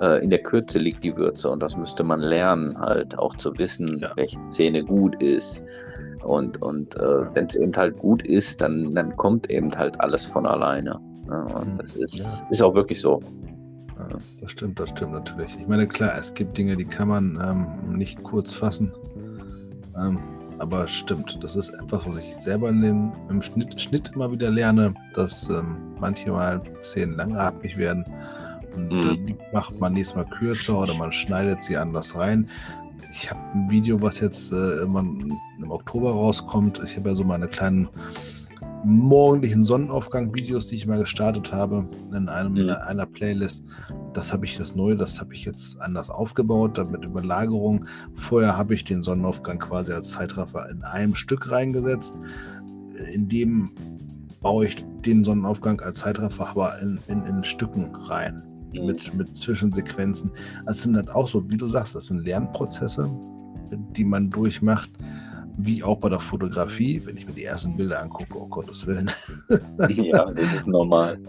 Äh, in der Kürze liegt die Würze und das müsste man lernen, halt auch zu wissen, ja. welche Szene gut ist. Und, und äh, wenn es eben halt gut ist, dann, dann kommt eben halt alles von alleine. Ja, und mhm. das ist, ja. ist auch wirklich so. Ja, das stimmt, das stimmt natürlich. Ich meine, klar, es gibt Dinge, die kann man ähm, nicht kurz fassen. Ähm, aber stimmt, das ist etwas, was ich selber den, im Schnitt, Schnitt immer wieder lerne, dass ähm, manchmal Szenen langatmig werden. Und mhm. die macht man nächstes Mal kürzer oder man schneidet sie anders rein. Ich habe ein Video, was jetzt äh, im Oktober rauskommt. Ich habe ja so meine kleinen morgendlichen Sonnenaufgang-Videos, die ich mal gestartet habe in, einem, mhm. in einer Playlist. Das habe ich das neue, das habe ich jetzt anders aufgebaut, mit Überlagerung. Vorher habe ich den Sonnenaufgang quasi als Zeitraffer in einem Stück reingesetzt. In dem baue ich den Sonnenaufgang als Zeitraffer aber in, in, in Stücken rein. Mhm. Mit, mit Zwischensequenzen. Also sind das auch so, wie du sagst, das sind Lernprozesse, die man durchmacht wie auch bei der Fotografie, wenn ich mir die ersten Bilder angucke, oh Gottes Willen. ja, das ist normal.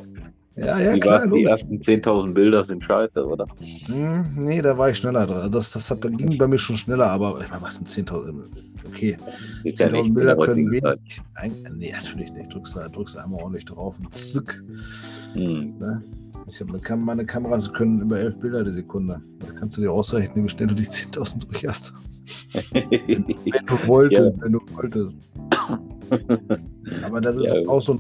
Ja, ja, Wie klar. Die ersten 10.000 Bilder sind scheiße, oder? Hm, nee, da war ich schneller dran. Das, das hat, ging bei mir schon schneller, aber ich meine, was sind 10.000? Okay. 10.000 ja Bilder können wenig. Ein, nee, natürlich nicht. Drückst du, drückst einmal ordentlich drauf und zick. Hm. Ne? Ich habe Kam meine Kameras können über elf Bilder die Sekunde. Da kannst du dir ausrechnen, wie schnell du die 10.000 durch hast. Wenn, du wolltest, ja. wenn du wolltest. Aber das ist ja. auch so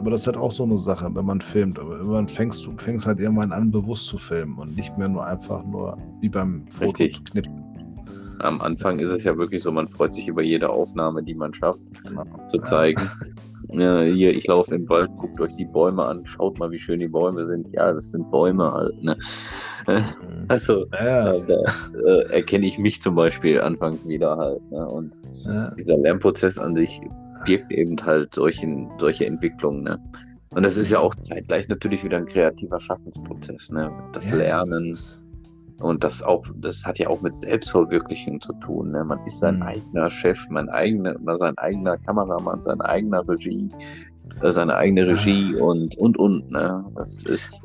aber das ist halt auch so eine Sache, wenn man filmt. Aber irgendwann fängst du fängst halt irgendwann an, bewusst zu filmen und nicht mehr nur einfach nur wie beim Foto Richtig. zu knippen. Am Anfang ist es ja wirklich so, man freut sich über jede Aufnahme, die man schafft, genau. zu zeigen. Ja, hier, ich laufe im Wald, guckt euch die Bäume an, schaut mal, wie schön die Bäume sind. Ja, das sind Bäume halt. Ne? Also, ja. da äh, erkenne ich mich zum Beispiel anfangs wieder halt. Ne? Und ja. dieser Lernprozess an sich birgt eben halt solchen, solche Entwicklungen. Ne? Und das ist ja auch zeitgleich natürlich wieder ein kreativer Schaffensprozess. Ne? Das ja, Lernen. Das und das auch, das hat ja auch mit Selbstverwirklichung zu tun. Ne? Man ist sein mhm. eigener Chef, mein eigener, sein eigener Kameramann, sein eigener Regie, äh, seine eigene Regie und und und. Ne? Das ist.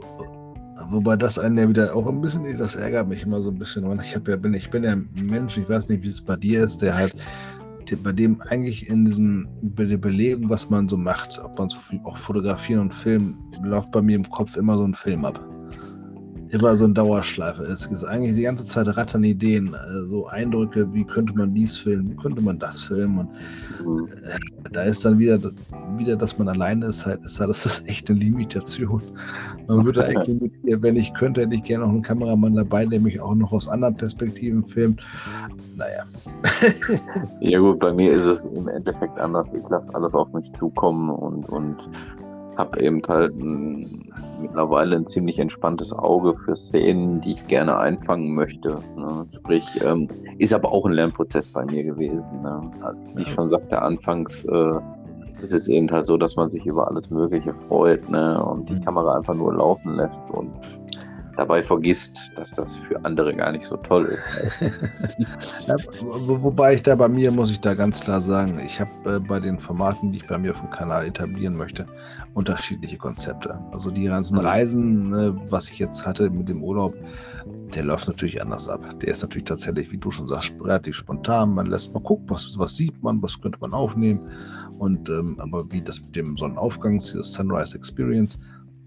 Wobei das einen ja wieder auch ein bisschen, das ärgert mich immer so ein bisschen. Ich, ja, bin, ich bin ja ein Mensch, ich weiß nicht, wie es bei dir ist, der halt bei dem eigentlich in diesem bei der Belegen, was man so macht, ob man so auch fotografieren und filmen, läuft bei mir im Kopf immer so ein Film ab immer so ein Dauerschleife. Es ist eigentlich die ganze Zeit rattern Ideen, äh, so Eindrücke, wie könnte man dies filmen, wie könnte man das filmen. Und äh, da ist dann wieder, wieder, dass man alleine ist, halt, ist halt, das ist echt eine Limitation. Man würde eigentlich, wenn ich könnte, hätte ich gerne noch einen Kameramann dabei, der mich auch noch aus anderen Perspektiven filmt. Naja. ja gut, bei mir ist es im Endeffekt anders. Ich lasse alles auf mich zukommen und, und habe eben halt ein, mittlerweile ein ziemlich entspanntes Auge für Szenen, die ich gerne einfangen möchte. Ne? Sprich, ähm, ist aber auch ein Lernprozess bei mir gewesen. Ne? Also, wie ich schon sagte, anfangs äh, ist es eben halt so, dass man sich über alles Mögliche freut ne? und die mhm. Kamera einfach nur laufen lässt und dabei vergisst, dass das für andere gar nicht so toll ist. ja, wobei ich da bei mir, muss ich da ganz klar sagen, ich habe äh, bei den Formaten, die ich bei mir auf dem Kanal etablieren möchte, unterschiedliche Konzepte. Also die ganzen mhm. Reisen, ne, was ich jetzt hatte mit dem Urlaub, der läuft natürlich anders ab. Der ist natürlich tatsächlich, wie du schon sagst, relativ spontan. Man lässt mal gucken, was, was sieht man, was könnte man aufnehmen. Und ähm, aber wie das mit dem Sonnenaufgang, das Sunrise Experience,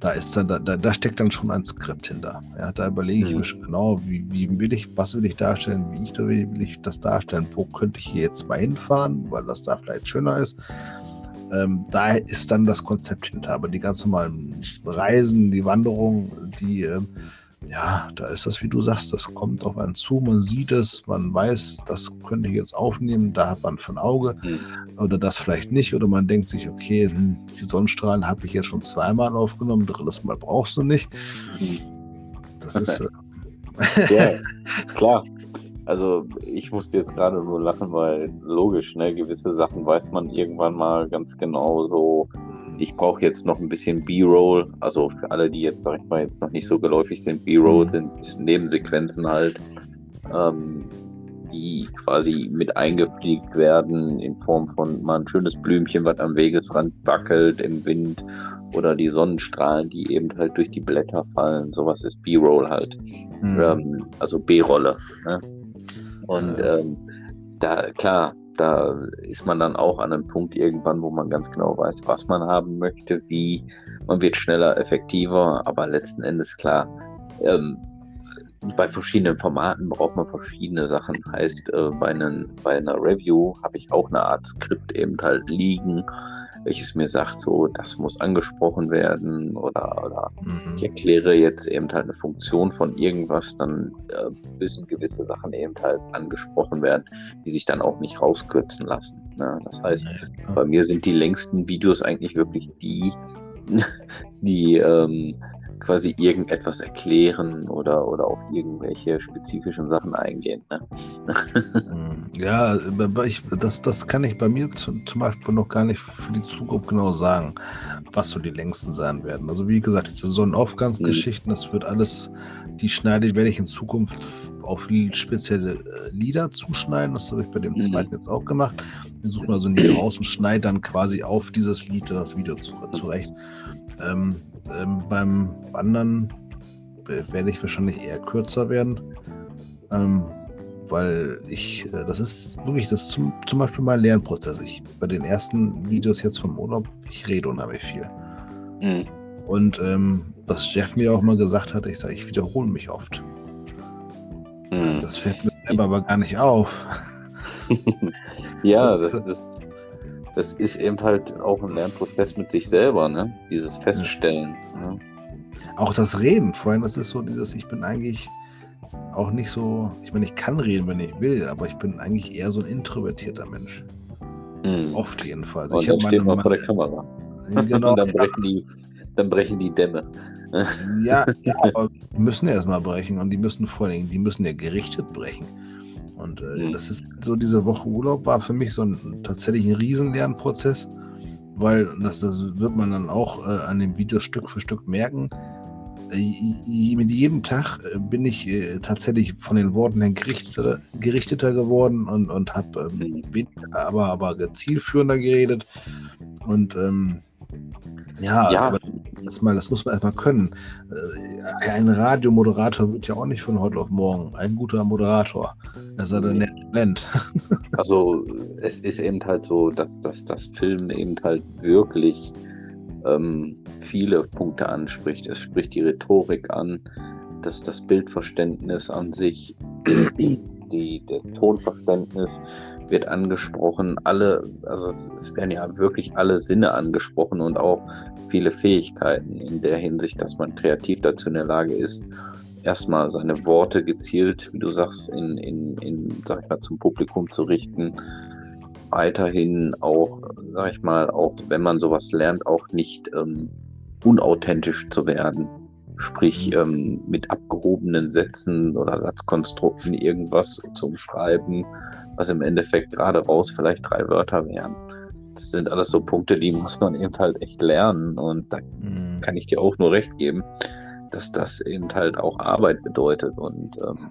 da ist dann, da, da steckt dann schon ein Skript hinter. Ja, da überlege ich mhm. mir schon genau, wie, wie will ich, was will ich darstellen, wie ich, will ich das darstellen, wo könnte ich hier jetzt mal hinfahren, weil das da vielleicht schöner ist. Ähm, da ist dann das Konzept hinter. Aber die ganz normalen Reisen, die Wanderung, die ähm, ja, da ist das, wie du sagst, das kommt auf einen zu, man sieht es, man weiß, das könnte ich jetzt aufnehmen, da hat man ein Auge mhm. oder das vielleicht nicht oder man denkt sich, okay, hm, die Sonnenstrahlen habe ich jetzt schon zweimal aufgenommen, drittes Mal brauchst du nicht. Mhm. Das ist... Äh ja, klar. Also ich musste jetzt gerade nur lachen, weil logisch, ne, gewisse Sachen weiß man irgendwann mal ganz genau so. Ich brauche jetzt noch ein bisschen B-Roll. Also für alle, die jetzt, sag ich mal, jetzt noch nicht so geläufig sind, B-Roll mhm. sind Nebensequenzen halt, ähm, die quasi mit eingepflegt werden in Form von mal ein schönes Blümchen, was am Wegesrand wackelt im Wind oder die Sonnenstrahlen, die eben halt durch die Blätter fallen. Sowas ist B-Roll halt. Mhm. Ähm, also B-Rolle. Ne? Und ähm, da, klar, da ist man dann auch an einem Punkt irgendwann, wo man ganz genau weiß, was man haben möchte, wie. Man wird schneller, effektiver, aber letzten Endes klar. Ähm, bei verschiedenen Formaten braucht man verschiedene Sachen. Heißt, äh, bei, einen, bei einer Review habe ich auch eine Art Skript eben halt liegen welches mir sagt, so, das muss angesprochen werden oder, oder mhm. ich erkläre jetzt eben halt eine Funktion von irgendwas, dann äh, müssen gewisse Sachen eben halt angesprochen werden, die sich dann auch nicht rauskürzen lassen. Ne? Das heißt, ja. bei mir sind die längsten Videos eigentlich wirklich die, die ähm, quasi irgendetwas erklären oder, oder auf irgendwelche spezifischen Sachen eingehen. Ne? Hm, ja, ich, das, das kann ich bei mir zum, Beispiel noch gar nicht für die Zukunft genau sagen, was so die längsten sein werden. Also wie gesagt, diese Sonnenaufgangsgeschichten, mhm. das wird alles, die schneide werde ich in Zukunft auf spezielle äh, Lieder zuschneiden. Das habe ich bei dem mhm. zweiten jetzt auch gemacht. Ich suche mal so ein Lied raus und schneide dann quasi auf dieses Lied das Video zurecht. Ähm, ähm, beim Wandern werde ich wahrscheinlich eher kürzer werden. Ähm, weil ich, äh, das ist wirklich das zum, zum Beispiel mein Lernprozess. Ich bei den ersten Videos jetzt vom Urlaub, ich rede unheimlich viel. Mhm. Und ähm, was Jeff mir auch mal gesagt hat, ich sage, ich wiederhole mich oft. Mhm. Das fällt mir selber aber gar nicht auf. ja, das, das, das, ist eben halt auch ein Lernprozess mit sich selber, ne? Dieses Feststellen. Ja. Ne? Auch das Reden, vorhin, das ist so dieses, ich bin eigentlich auch nicht so, ich meine, ich kann reden, wenn ich will, aber ich bin eigentlich eher so ein introvertierter Mensch. Mhm. Oft jedenfalls. Und ich dann steht man vor der Kamera. Genau, dann, brechen ja. die, dann brechen die Dämme. Ja, ja aber die müssen erstmal brechen und die müssen vor allem, die müssen ja gerichtet brechen. Und äh, mhm. das ist so, diese Woche Urlaub war für mich so ein tatsächlich ein Riesenlernprozess, weil das, das wird man dann auch äh, an dem Video Stück für Stück merken. Äh, mit jedem Tag äh, bin ich äh, tatsächlich von den Worten her gerichteter, gerichteter geworden und, und habe ähm, mhm. weniger, aber, aber zielführender geredet. Und ähm, ja, ja. Aber das, mal, das muss man erstmal können. Äh, ein Radiomoderator wird ja auch nicht von heute auf morgen ein guter Moderator. Das ist ein Talent. Also es ist eben halt so, dass, dass das Film eben halt wirklich ähm, viele Punkte anspricht. Es spricht die Rhetorik an, dass das Bildverständnis an sich, die, der Tonverständnis, wird angesprochen, alle, also es, werden ja wirklich alle Sinne angesprochen und auch viele Fähigkeiten in der Hinsicht, dass man kreativ dazu in der Lage ist, erstmal seine Worte gezielt, wie du sagst, in, in, in sag ich mal, zum Publikum zu richten. Weiterhin auch, sag ich mal, auch wenn man sowas lernt, auch nicht ähm, unauthentisch zu werden. Sprich, mhm. ähm, mit abgehobenen Sätzen oder Satzkonstrukten irgendwas zum Schreiben, was im Endeffekt gerade raus vielleicht drei Wörter wären. Das sind alles so Punkte, die muss man eben halt echt lernen und da mhm. kann ich dir auch nur recht geben, dass das eben halt auch Arbeit bedeutet und ähm,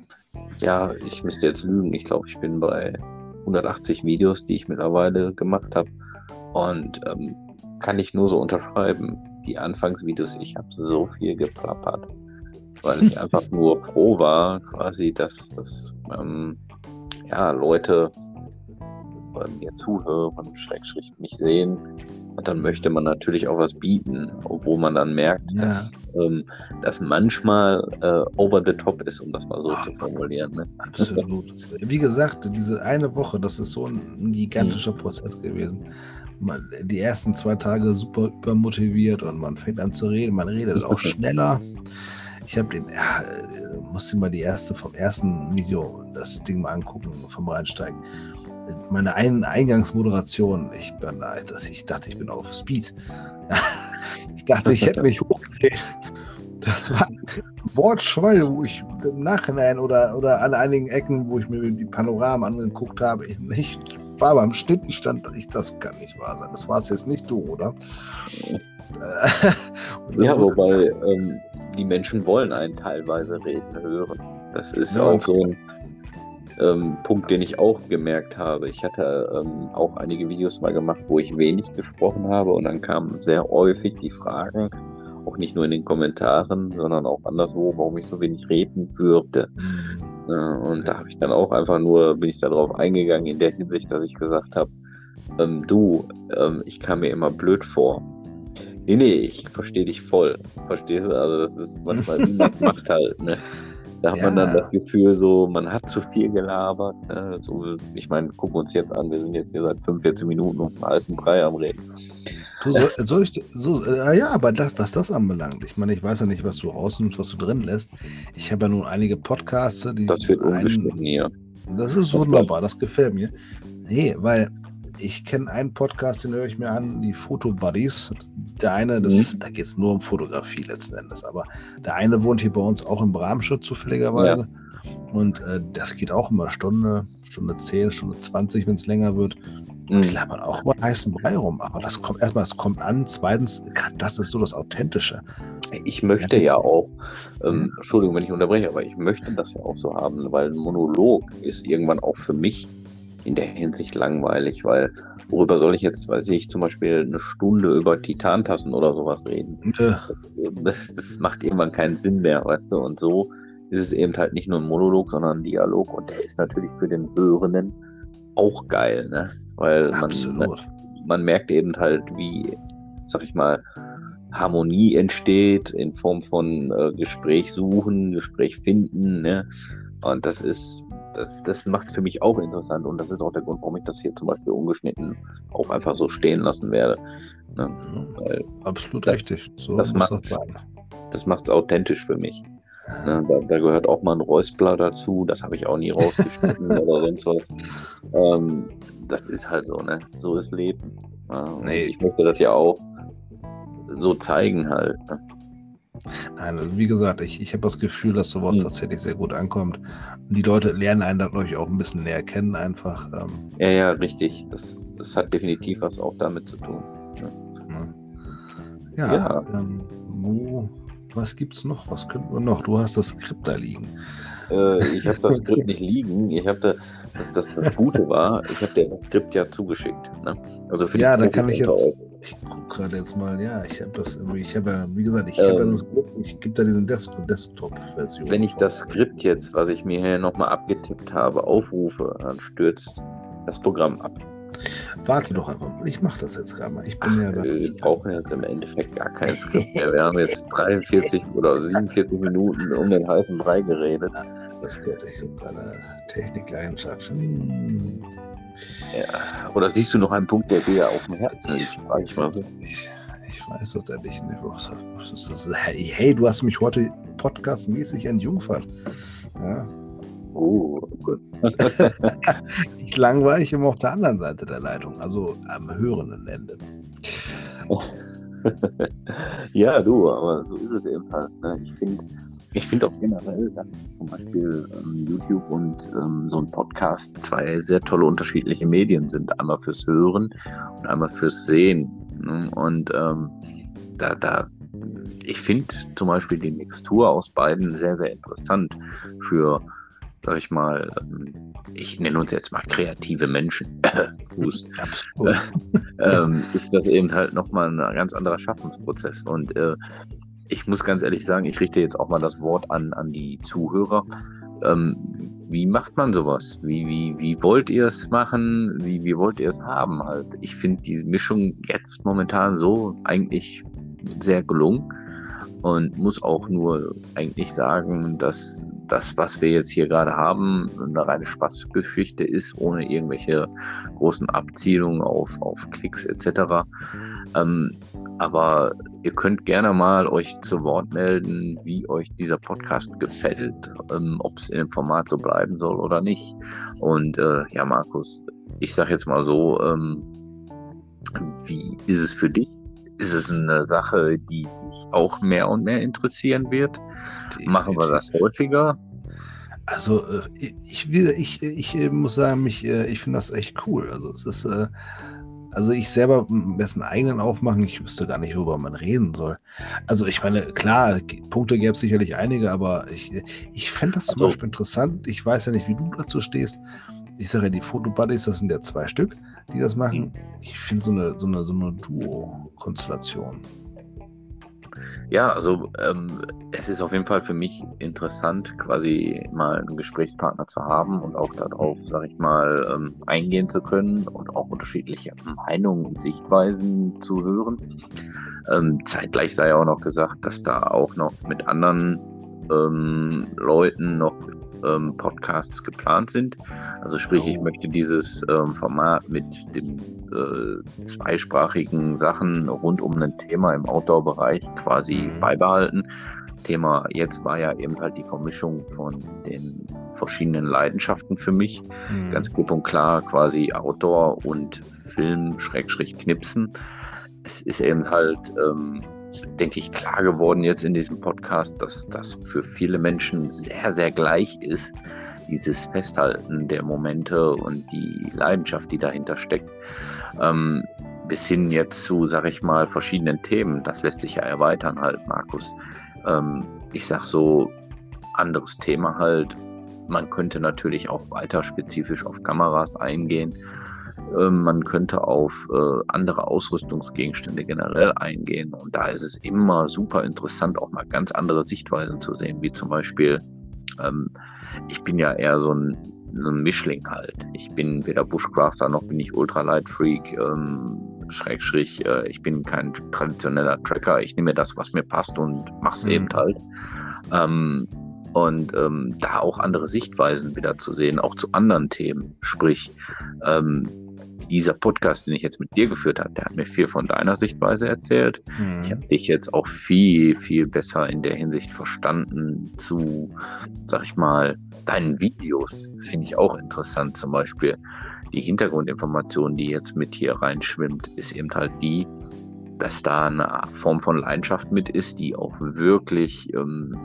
ja, ich müsste jetzt lügen. Ich glaube, ich bin bei 180 Videos, die ich mittlerweile gemacht habe und ähm, kann ich nur so unterschreiben. Die Anfangsvideos, ich habe so viel geplappert, weil ich einfach nur froh war, quasi, dass das ähm, ja, Leute mir zuhören, Schrägstrich mich sehen. Und dann möchte man natürlich auch was bieten, obwohl man dann merkt, ja. dass ähm, das manchmal äh, over the top ist, um das mal so oh, zu formulieren. Ne? Absolut. Wie gesagt, diese eine Woche, das ist so ein gigantischer mhm. Prozess gewesen. Man, die ersten zwei Tage super übermotiviert und man fängt an zu reden. Man redet auch schneller. Ich habe den, ja, musste mal die erste vom ersten Video das Ding mal angucken, vom Reinsteigen. Meine ein Eingangsmoderation, ich bin da, ich dachte, ich bin auf Speed. ich dachte, ich hätte mich hochgedreht. Das war ein Wortschwall, wo ich im Nachhinein oder, oder an einigen Ecken, wo ich mir die Panoramen angeguckt habe, ich nicht war beim Schnitten stand, ich, das kann nicht wahr sein. Das war es jetzt nicht du, oder? ja, wobei ähm, die Menschen wollen einen teilweise reden hören. Das ist ja, auch so ein ähm, Punkt, den ich auch gemerkt habe. Ich hatte ähm, auch einige Videos mal gemacht, wo ich wenig gesprochen habe und dann kamen sehr häufig die Fragen, auch nicht nur in den Kommentaren, sondern auch anderswo, warum ich so wenig reden würde. Äh, und da habe ich dann auch einfach nur, bin ich darauf eingegangen in der Hinsicht, dass ich gesagt habe, ähm, du, ähm, ich kam mir immer blöd vor. Nee, nee, ich verstehe dich voll. Verstehst du? Also das ist manchmal, wie man macht halt, ne? Da hat ja. man dann das Gefühl, so, man hat zu viel gelabert. Ne? So, ich meine, gucken wir uns jetzt an, wir sind jetzt hier seit 45 Minuten und alles ein Brei am Reden. Du, soll, soll ich, so, äh, ja, aber das, was das anbelangt, ich meine, ich weiß ja nicht, was du rausnimmst, was du drin lässt. Ich habe ja nun einige Podcasts, die. Das wird ungeschnitten hier. Das ist wunderbar, das gefällt mir. Nee, weil ich kenne einen Podcast, den höre ich mir an, die Foto Buddies. Der eine, das, mhm. da geht es nur um Fotografie letzten Endes, aber der eine wohnt hier bei uns auch im Bramschutz zufälligerweise. Ja. Und äh, das geht auch immer Stunde, Stunde 10, Stunde 20, wenn es länger wird. Mhm. Labern auch über heißen Brei rum, aber das kommt erstmal, es kommt an. Zweitens, das ist so das Authentische. Ich möchte ja auch, ähm, Entschuldigung, wenn ich unterbreche, aber ich möchte das ja auch so haben, weil ein Monolog ist irgendwann auch für mich in der Hinsicht langweilig, weil worüber soll ich jetzt, weiß ich, zum Beispiel eine Stunde über Titantassen oder sowas reden? Ja. Das, das, macht irgendwann keinen Sinn mehr, weißt du? Und so ist es eben halt nicht nur ein Monolog, sondern ein Dialog und der ist natürlich für den Hörenden auch geil, ne? Weil man, man, man merkt eben halt, wie, sag ich mal, Harmonie entsteht in Form von äh, Gespräch suchen, Gespräch finden. Ne? Und das ist, das, das macht es für mich auch interessant und das ist auch der Grund, warum ich das hier zum Beispiel ungeschnitten auch einfach so stehen lassen werde. Ne? Mhm. Weil Absolut das, richtig. So das macht das macht's authentisch für mich. Ne, da, da, gehört auch mal ein Räuspler dazu, das habe ich auch nie rausgeschnitten oder sonst was. Ähm, das ist halt so, ne? So ist Leben. Ja? Nee. Ich möchte das ja auch so zeigen halt. Ne? Nein, also wie gesagt, ich, ich habe das Gefühl, dass sowas hm. tatsächlich sehr gut ankommt. Und die Leute lernen einen dadurch auch ein bisschen näher kennen, einfach. Ähm. Ja, ja, richtig. Das, das hat definitiv was auch damit zu tun. Ne? Ja, ja. Ähm, wo was gibt's noch? Was könnten wir noch? Du hast das Skript da liegen. Äh, ich habe das Skript nicht liegen. Ich habe da, das, das, das Gute war, ich habe dir das Skript ja zugeschickt. Ne? Also für ja, da kann ich jetzt. Ich gucke gerade jetzt mal, ja, ich habe das irgendwie, ich habe ja, wie gesagt, ich ähm, habe ja das Skript, ich gebe da diesen Desktop-Version. Wenn ich das Skript jetzt, was ich mir hier nochmal abgetippt habe, aufrufe, dann stürzt das Programm ab. Warte doch einfach mal. Ich mache das jetzt gerade mal. Ich bin Ach, ja da. Wir brauchen jetzt im Endeffekt gar kein Skript mehr. Wir haben jetzt 43 oder 47 Minuten um den heißen Brei geredet. Das gehört ich habe gerade Technikleidenschaft. Hm. Ja. Oder siehst du noch einen Punkt, der dir auf dem Herzen liegt? Ich, ich, ich weiß das ehrlich nicht. Hey, hey, du hast mich heute podcastmäßig entjungfert. Ja, Oh, gut. Ich immer auf der anderen Seite der Leitung, also am hörenden Ende. ja, du, aber so ist es eben halt. Ne? Ich finde ich find auch generell, dass zum Beispiel ähm, YouTube und ähm, so ein Podcast zwei sehr tolle unterschiedliche Medien sind. Einmal fürs Hören und einmal fürs Sehen. Ne? Und ähm, da, da ich finde zum Beispiel die Mixtur aus beiden sehr, sehr interessant für sag ich mal, ähm, ich nenne uns jetzt mal kreative Menschen, ähm, ist das eben halt nochmal ein ganz anderer Schaffensprozess. Und äh, ich muss ganz ehrlich sagen, ich richte jetzt auch mal das Wort an, an die Zuhörer. Ähm, wie macht man sowas? Wie, wie, wie wollt ihr es machen? Wie, wie wollt ihr es haben? Halt? Ich finde die Mischung jetzt momentan so eigentlich sehr gelungen und muss auch nur eigentlich sagen, dass das, was wir jetzt hier gerade haben, eine reine Spaßgeschichte ist, ohne irgendwelche großen Abzielungen auf, auf Klicks etc. Ähm, aber ihr könnt gerne mal euch zu Wort melden, wie euch dieser Podcast gefällt, ähm, ob es in dem Format so bleiben soll oder nicht. Und äh, ja, Markus, ich sage jetzt mal so, ähm, wie ist es für dich? Ist es eine Sache, die dich auch mehr und mehr interessieren wird? Definitiv. Machen wir das häufiger? Also äh, ich, ich, ich, ich muss sagen, mich, äh, ich finde das echt cool. Also es ist, äh, also ich selber besten eigenen aufmachen, ich wüsste gar nicht, worüber man reden soll. Also ich meine, klar, Punkte gäbe es sicherlich einige, aber ich, ich fände das zum also, Beispiel interessant. Ich weiß ja nicht, wie du dazu stehst. Ich sage ja, die Fotobuddies, das sind ja zwei Stück die das machen. Ich finde so eine, so eine, so eine Duo-Konstellation. Ja, also ähm, es ist auf jeden Fall für mich interessant, quasi mal einen Gesprächspartner zu haben und auch darauf, sag ich mal, ähm, eingehen zu können und auch unterschiedliche Meinungen und Sichtweisen zu hören. Ähm, zeitgleich sei auch noch gesagt, dass da auch noch mit anderen ähm, Leuten noch ähm, Podcasts geplant sind. Also sprich, ich oh. möchte dieses ähm, Format mit den äh, zweisprachigen Sachen rund um ein Thema im Outdoor-Bereich quasi mhm. beibehalten. Thema jetzt war ja eben halt die Vermischung von den verschiedenen Leidenschaften für mich. Mhm. Ganz klipp und klar quasi Outdoor und Film, Schrägstrich Knipsen. Es ist eben halt ähm, denke ich, klar geworden jetzt in diesem Podcast, dass das für viele Menschen sehr, sehr gleich ist, dieses Festhalten der Momente und die Leidenschaft, die dahinter steckt. Ähm, bis hin jetzt zu, sag ich mal, verschiedenen Themen. Das lässt sich ja erweitern halt, Markus. Ähm, ich sag so, anderes Thema halt. Man könnte natürlich auch weiter spezifisch auf Kameras eingehen. Ähm, man könnte auf äh, andere Ausrüstungsgegenstände generell eingehen. Und da ist es immer super interessant, auch mal ganz andere Sichtweisen zu sehen, wie zum Beispiel, ähm, ich bin ja eher so ein, ein, Mischling halt. Ich bin weder Bushcrafter noch bin ich Ultralight Freak. Ähm, Schrägstrich, äh, ich bin kein traditioneller Tracker, ich nehme das, was mir passt und mach's mhm. eben halt. Ähm, und ähm, da auch andere Sichtweisen wieder zu sehen, auch zu anderen Themen. Sprich, ähm, dieser Podcast, den ich jetzt mit dir geführt habe, der hat mir viel von deiner Sichtweise erzählt. Mhm. Ich habe dich jetzt auch viel, viel besser in der Hinsicht verstanden zu, sag ich mal, deinen Videos. Finde ich auch interessant. Zum Beispiel die Hintergrundinformation, die jetzt mit hier reinschwimmt, ist eben halt die, dass da eine Form von Leidenschaft mit ist, die auch wirklich ähm,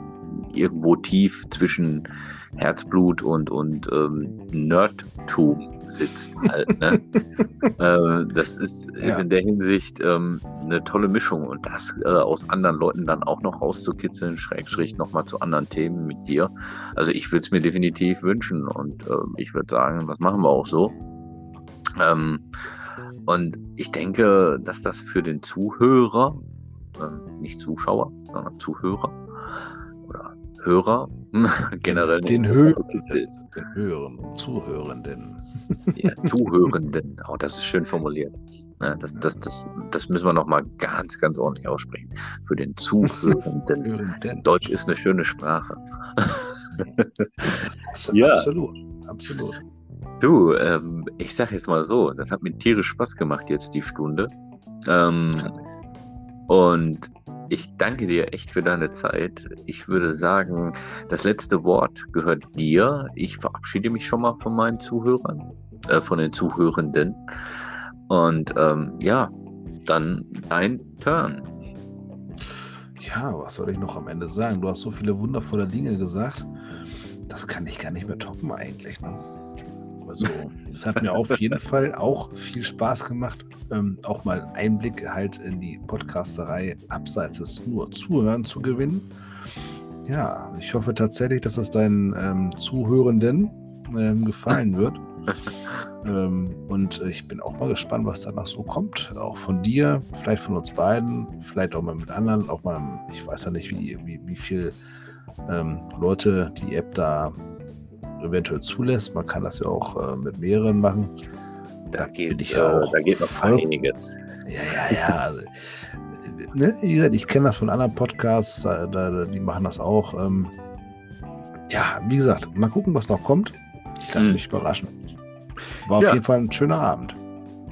irgendwo tief zwischen Herzblut und, und ähm, Nerdtum sitzt halt. Ne? äh, das ist, ist ja. in der Hinsicht ähm, eine tolle Mischung und das äh, aus anderen Leuten dann auch noch rauszukitzeln, Schrägstrich nochmal zu anderen Themen mit dir. Also ich würde es mir definitiv wünschen und äh, ich würde sagen, das machen wir auch so. Ähm, und ich denke, dass das für den Zuhörer, ähm, nicht Zuschauer, sondern Zuhörer, Hörer generell den, Hö den Hören, Zuhörenden. Ja, Zuhörenden, oh, das ist schön formuliert. Das, das, das, das müssen wir nochmal ganz, ganz ordentlich aussprechen. Für den Zuhörenden. Deutsch ist eine schöne Sprache. ja. Absolut, absolut. Du, ähm, ich sag jetzt mal so, das hat mir tierisch Spaß gemacht jetzt die Stunde. Ähm, und ich danke dir echt für deine Zeit. Ich würde sagen, das letzte Wort gehört dir. Ich verabschiede mich schon mal von meinen Zuhörern, äh, von den Zuhörenden. Und ähm, ja, dann dein Turn. Ja, was soll ich noch am Ende sagen? Du hast so viele wundervolle Dinge gesagt. Das kann ich gar nicht mehr toppen eigentlich. Ne? Also, es hat mir auf jeden Fall auch viel Spaß gemacht, ähm, auch mal Einblick halt in die Podcasterei abseits des nur Zuhören zu gewinnen. Ja, ich hoffe tatsächlich, dass es deinen ähm, Zuhörenden ähm, gefallen wird. ähm, und ich bin auch mal gespannt, was danach so kommt. Auch von dir, vielleicht von uns beiden, vielleicht auch mal mit anderen. Auch mal, ich weiß ja nicht, wie, wie, wie viel ähm, Leute die App da eventuell zulässt. Man kann das ja auch äh, mit mehreren machen. Da, geht, ich äh, auch da geht noch voll, einiges. Ja, ja, ja. Also, ne, wie gesagt, ich kenne das von anderen Podcasts, da, da, die machen das auch. Ähm, ja, wie gesagt, mal gucken, was noch kommt. Ich lasse hm. mich überraschen. War ja. auf jeden Fall ein schöner Abend.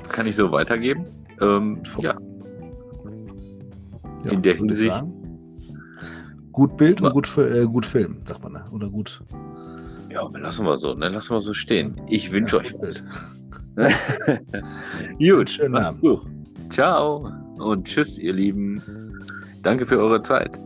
Kann ich so weitergeben? Ähm, ja. ja. In der Hinsicht. Gut Bild und gut, äh, gut Film, sagt man, ne? oder gut. Ja, lassen wir so, ne? Lassen wir so stehen. Ich wünsche ja, euch was. Gut, schönen Abend. Gut. Ciao und tschüss, ihr Lieben. Danke für eure Zeit.